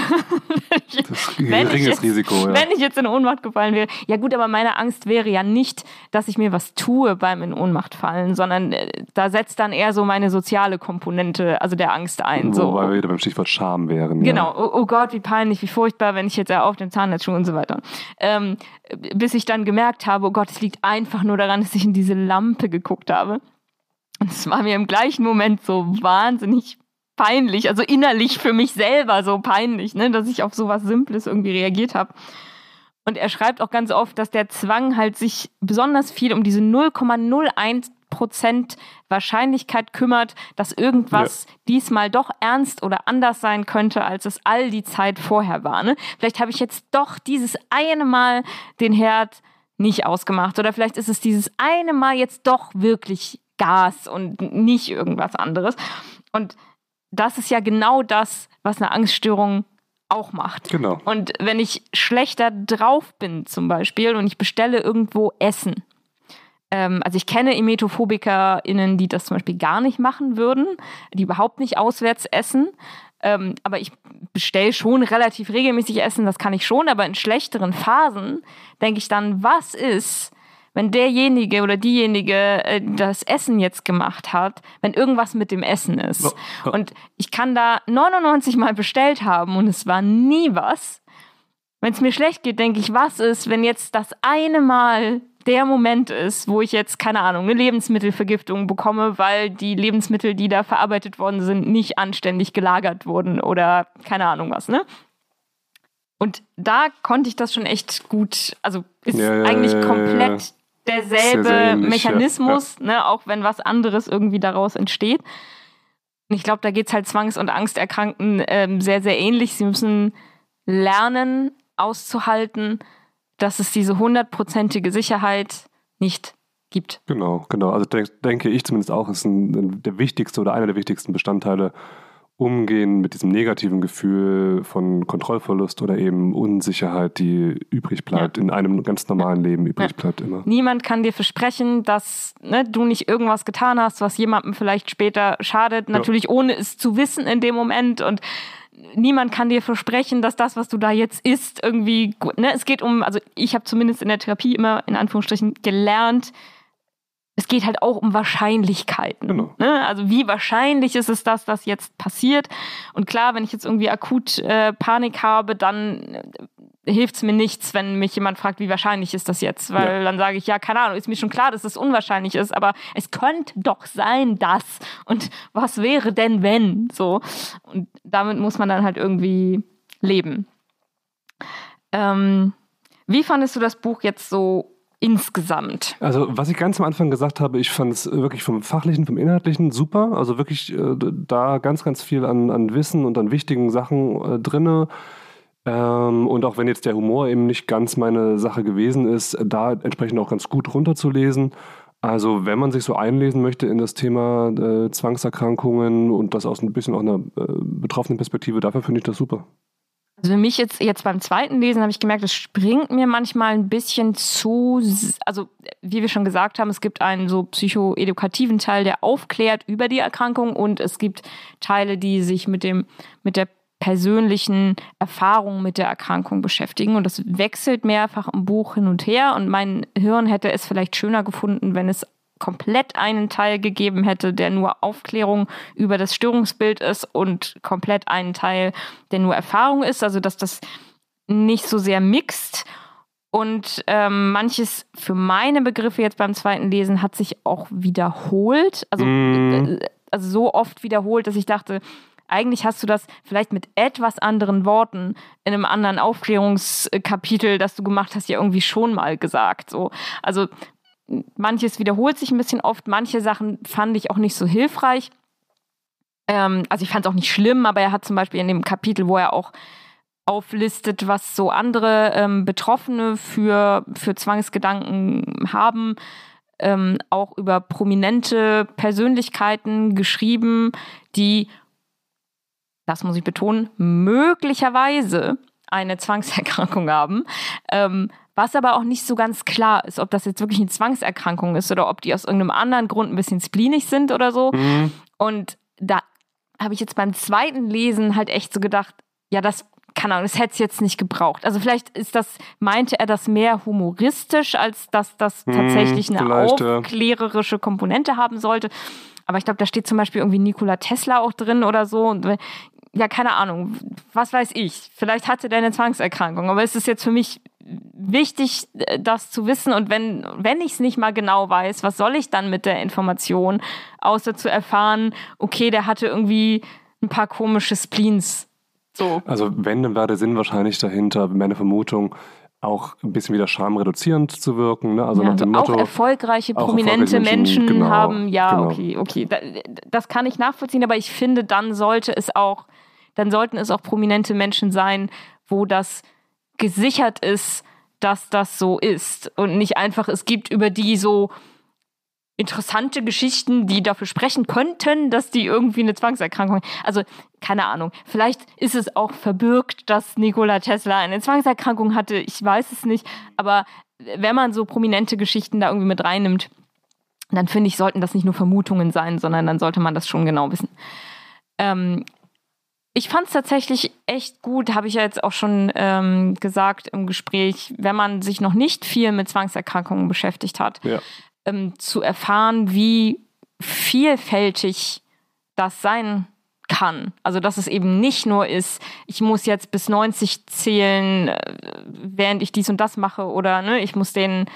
das wenn ich jetzt, Risiko, ja. Wenn ich jetzt in Ohnmacht gefallen wäre. Ja gut, aber meine Angst wäre ja nicht, dass ich mir was tue beim in Ohnmacht fallen, sondern äh, da setzt dann eher so meine soziale Komponente, also der Angst ein. Wobei so. wir wieder beim Stichwort Scham wären. Genau. Ja. Oh, oh, Gott, wie peinlich, wie furchtbar, wenn ich jetzt auf dem Zahnarztschuh und so weiter. Ähm, bis ich dann gemerkt habe, oh Gott, es liegt einfach nur daran, dass ich in diese Lampe geguckt habe. Und es war mir im gleichen Moment so wahnsinnig peinlich, also innerlich für mich selber so peinlich, ne, dass ich auf sowas Simples irgendwie reagiert habe. Und er schreibt auch ganz oft, dass der Zwang halt sich besonders viel um diese 0,01 Prozent Wahrscheinlichkeit kümmert, dass irgendwas ja. diesmal doch ernst oder anders sein könnte, als es all die Zeit vorher war. Ne? Vielleicht habe ich jetzt doch dieses eine Mal den Herd nicht ausgemacht oder vielleicht ist es dieses eine Mal jetzt doch wirklich Gas und nicht irgendwas anderes. Und das ist ja genau das, was eine Angststörung auch macht. Genau. Und wenn ich schlechter drauf bin zum Beispiel und ich bestelle irgendwo Essen, ähm, also ich kenne EmetophobikerInnen, die das zum Beispiel gar nicht machen würden, die überhaupt nicht auswärts essen, ähm, aber ich bestelle schon relativ regelmäßig Essen, das kann ich schon, aber in schlechteren Phasen denke ich dann, was ist, wenn derjenige oder diejenige äh, das Essen jetzt gemacht hat, wenn irgendwas mit dem Essen ist. Und ich kann da 99 Mal bestellt haben und es war nie was. Wenn es mir schlecht geht, denke ich, was ist, wenn jetzt das eine Mal der Moment ist, wo ich jetzt, keine Ahnung, eine Lebensmittelvergiftung bekomme, weil die Lebensmittel, die da verarbeitet worden sind, nicht anständig gelagert wurden oder keine Ahnung was, ne? Und da konnte ich das schon echt gut, also ist ja, eigentlich komplett derselbe ähnlich, Mechanismus, ja. ne, auch wenn was anderes irgendwie daraus entsteht. Und ich glaube, da geht es halt Zwangs- und Angsterkrankten ähm, sehr, sehr ähnlich. Sie müssen lernen, auszuhalten, dass es diese hundertprozentige Sicherheit nicht gibt. Genau, genau. Also denk, denke ich zumindest auch, ist ein, der wichtigste oder einer der wichtigsten Bestandteile umgehen mit diesem negativen Gefühl von Kontrollverlust oder eben Unsicherheit, die übrig bleibt, ja. in einem ganz normalen Leben übrig ja. bleibt immer. Niemand kann dir versprechen, dass ne, du nicht irgendwas getan hast, was jemandem vielleicht später schadet, natürlich ja. ohne es zu wissen in dem Moment und niemand kann dir versprechen, dass das, was du da jetzt isst, irgendwie, ne, es geht um, also ich habe zumindest in der Therapie immer in Anführungsstrichen gelernt, es geht halt auch um Wahrscheinlichkeiten. Genau. Ne? Also wie wahrscheinlich ist es, dass das jetzt passiert? Und klar, wenn ich jetzt irgendwie akut äh, Panik habe, dann äh, hilft es mir nichts, wenn mich jemand fragt, wie wahrscheinlich ist das jetzt? Weil ja. dann sage ich, ja, keine Ahnung, ist mir schon klar, dass es das unwahrscheinlich ist, aber es könnte doch sein, dass. Und was wäre denn, wenn? So. Und damit muss man dann halt irgendwie leben. Ähm, wie fandest du das Buch jetzt so insgesamt? Also, was ich ganz am Anfang gesagt habe, ich fand es wirklich vom Fachlichen, vom Inhaltlichen super. Also wirklich äh, da ganz, ganz viel an, an Wissen und an wichtigen Sachen äh, drinne. Ähm, und auch wenn jetzt der Humor eben nicht ganz meine Sache gewesen ist, da entsprechend auch ganz gut runterzulesen. Also wenn man sich so einlesen möchte in das Thema äh, Zwangserkrankungen und das aus ein bisschen auch einer äh, betroffenen Perspektive, dafür finde ich das super. Also für mich jetzt, jetzt beim zweiten Lesen habe ich gemerkt, es springt mir manchmal ein bisschen zu, also wie wir schon gesagt haben, es gibt einen so psychoedukativen Teil, der aufklärt über die Erkrankung und es gibt Teile, die sich mit dem, mit der persönlichen Erfahrung mit der Erkrankung beschäftigen. Und das wechselt mehrfach im Buch hin und her. Und mein Hirn hätte es vielleicht schöner gefunden, wenn es komplett einen Teil gegeben hätte, der nur Aufklärung über das Störungsbild ist und komplett einen Teil, der nur Erfahrung ist, also dass das nicht so sehr mixt. Und ähm, manches für meine Begriffe jetzt beim zweiten Lesen hat sich auch wiederholt. Also, mm. also so oft wiederholt, dass ich dachte, eigentlich hast du das vielleicht mit etwas anderen Worten in einem anderen Aufklärungskapitel, das du gemacht hast, ja irgendwie schon mal gesagt. So. Also manches wiederholt sich ein bisschen oft, manche Sachen fand ich auch nicht so hilfreich. Ähm, also ich fand es auch nicht schlimm, aber er hat zum Beispiel in dem Kapitel, wo er auch auflistet, was so andere ähm, Betroffene für, für Zwangsgedanken haben, ähm, auch über prominente Persönlichkeiten geschrieben, die, das muss ich betonen, möglicherweise eine Zwangserkrankung haben. Ähm, was aber auch nicht so ganz klar ist, ob das jetzt wirklich eine Zwangserkrankung ist oder ob die aus irgendeinem anderen Grund ein bisschen spleenig sind oder so. Mhm. Und da habe ich jetzt beim zweiten Lesen halt echt so gedacht, ja, das keine Ahnung, das hätte es jetzt nicht gebraucht. Also vielleicht ist das, meinte er das mehr humoristisch, als dass das hm, tatsächlich eine aufklärerische Komponente haben sollte. Aber ich glaube, da steht zum Beispiel irgendwie Nikola Tesla auch drin oder so. Und ja, keine Ahnung, was weiß ich. Vielleicht hatte der eine Zwangserkrankung, aber es ist jetzt für mich wichtig, äh, das zu wissen. Und wenn, wenn ich es nicht mal genau weiß, was soll ich dann mit der Information, außer zu erfahren, okay, der hatte irgendwie ein paar komische Spleens. So. Also wenn, dann war der Sinn wahrscheinlich dahinter, meine Vermutung, auch ein bisschen wieder schamreduzierend zu wirken. Ne? Also ja, nach dem Motto, auch erfolgreiche, auch prominente erfolgreiche Menschen, Menschen genau, haben, ja, genau. okay, okay. Das kann ich nachvollziehen, aber ich finde, dann sollte es auch, dann sollten es auch prominente Menschen sein, wo das gesichert ist, dass das so ist und nicht einfach es gibt über die so interessante Geschichten, die dafür sprechen könnten, dass die irgendwie eine Zwangserkrankung. Also keine Ahnung. Vielleicht ist es auch verbürgt, dass Nikola Tesla eine Zwangserkrankung hatte. Ich weiß es nicht. Aber wenn man so prominente Geschichten da irgendwie mit reinnimmt, dann finde ich, sollten das nicht nur Vermutungen sein, sondern dann sollte man das schon genau wissen. Ähm, ich fand es tatsächlich echt gut, habe ich ja jetzt auch schon ähm, gesagt im Gespräch, wenn man sich noch nicht viel mit Zwangserkrankungen beschäftigt hat, ja. ähm, zu erfahren, wie vielfältig das sein kann. Also dass es eben nicht nur ist, ich muss jetzt bis 90 zählen, äh, während ich dies und das mache oder ne, ich muss den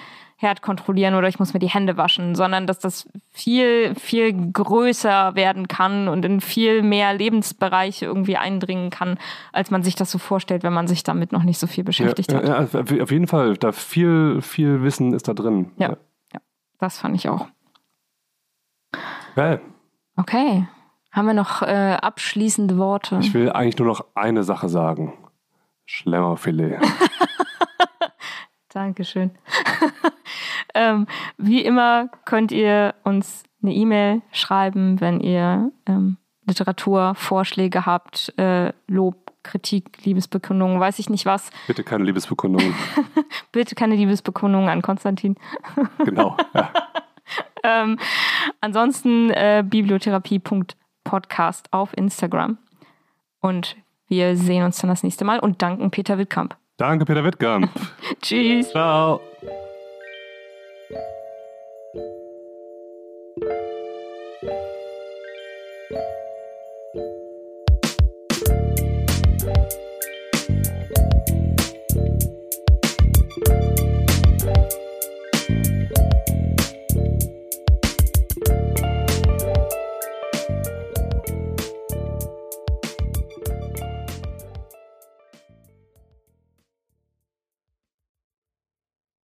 Herd kontrollieren oder ich muss mir die Hände waschen, sondern dass das viel, viel größer werden kann und in viel mehr Lebensbereiche irgendwie eindringen kann, als man sich das so vorstellt, wenn man sich damit noch nicht so viel beschäftigt ja, hat. Ja, auf jeden Fall, da viel, viel Wissen ist da drin. Ja, ja. das fand ich auch. Geil. Okay. Haben wir noch äh, abschließende Worte? Ich will eigentlich nur noch eine Sache sagen. Schlemmerfilet. Dankeschön. ähm, wie immer könnt ihr uns eine E-Mail schreiben, wenn ihr ähm, Literaturvorschläge habt, äh, Lob, Kritik, Liebesbekundungen, weiß ich nicht was. Bitte keine Liebesbekundungen. Bitte keine Liebesbekundungen an Konstantin. genau. Ja. ähm, ansonsten äh, bibliotherapie.podcast auf Instagram. Und wir sehen uns dann das nächste Mal und danken Peter Wittkamp. Danke, Peter Wittkamp. Tschüss. Ciao.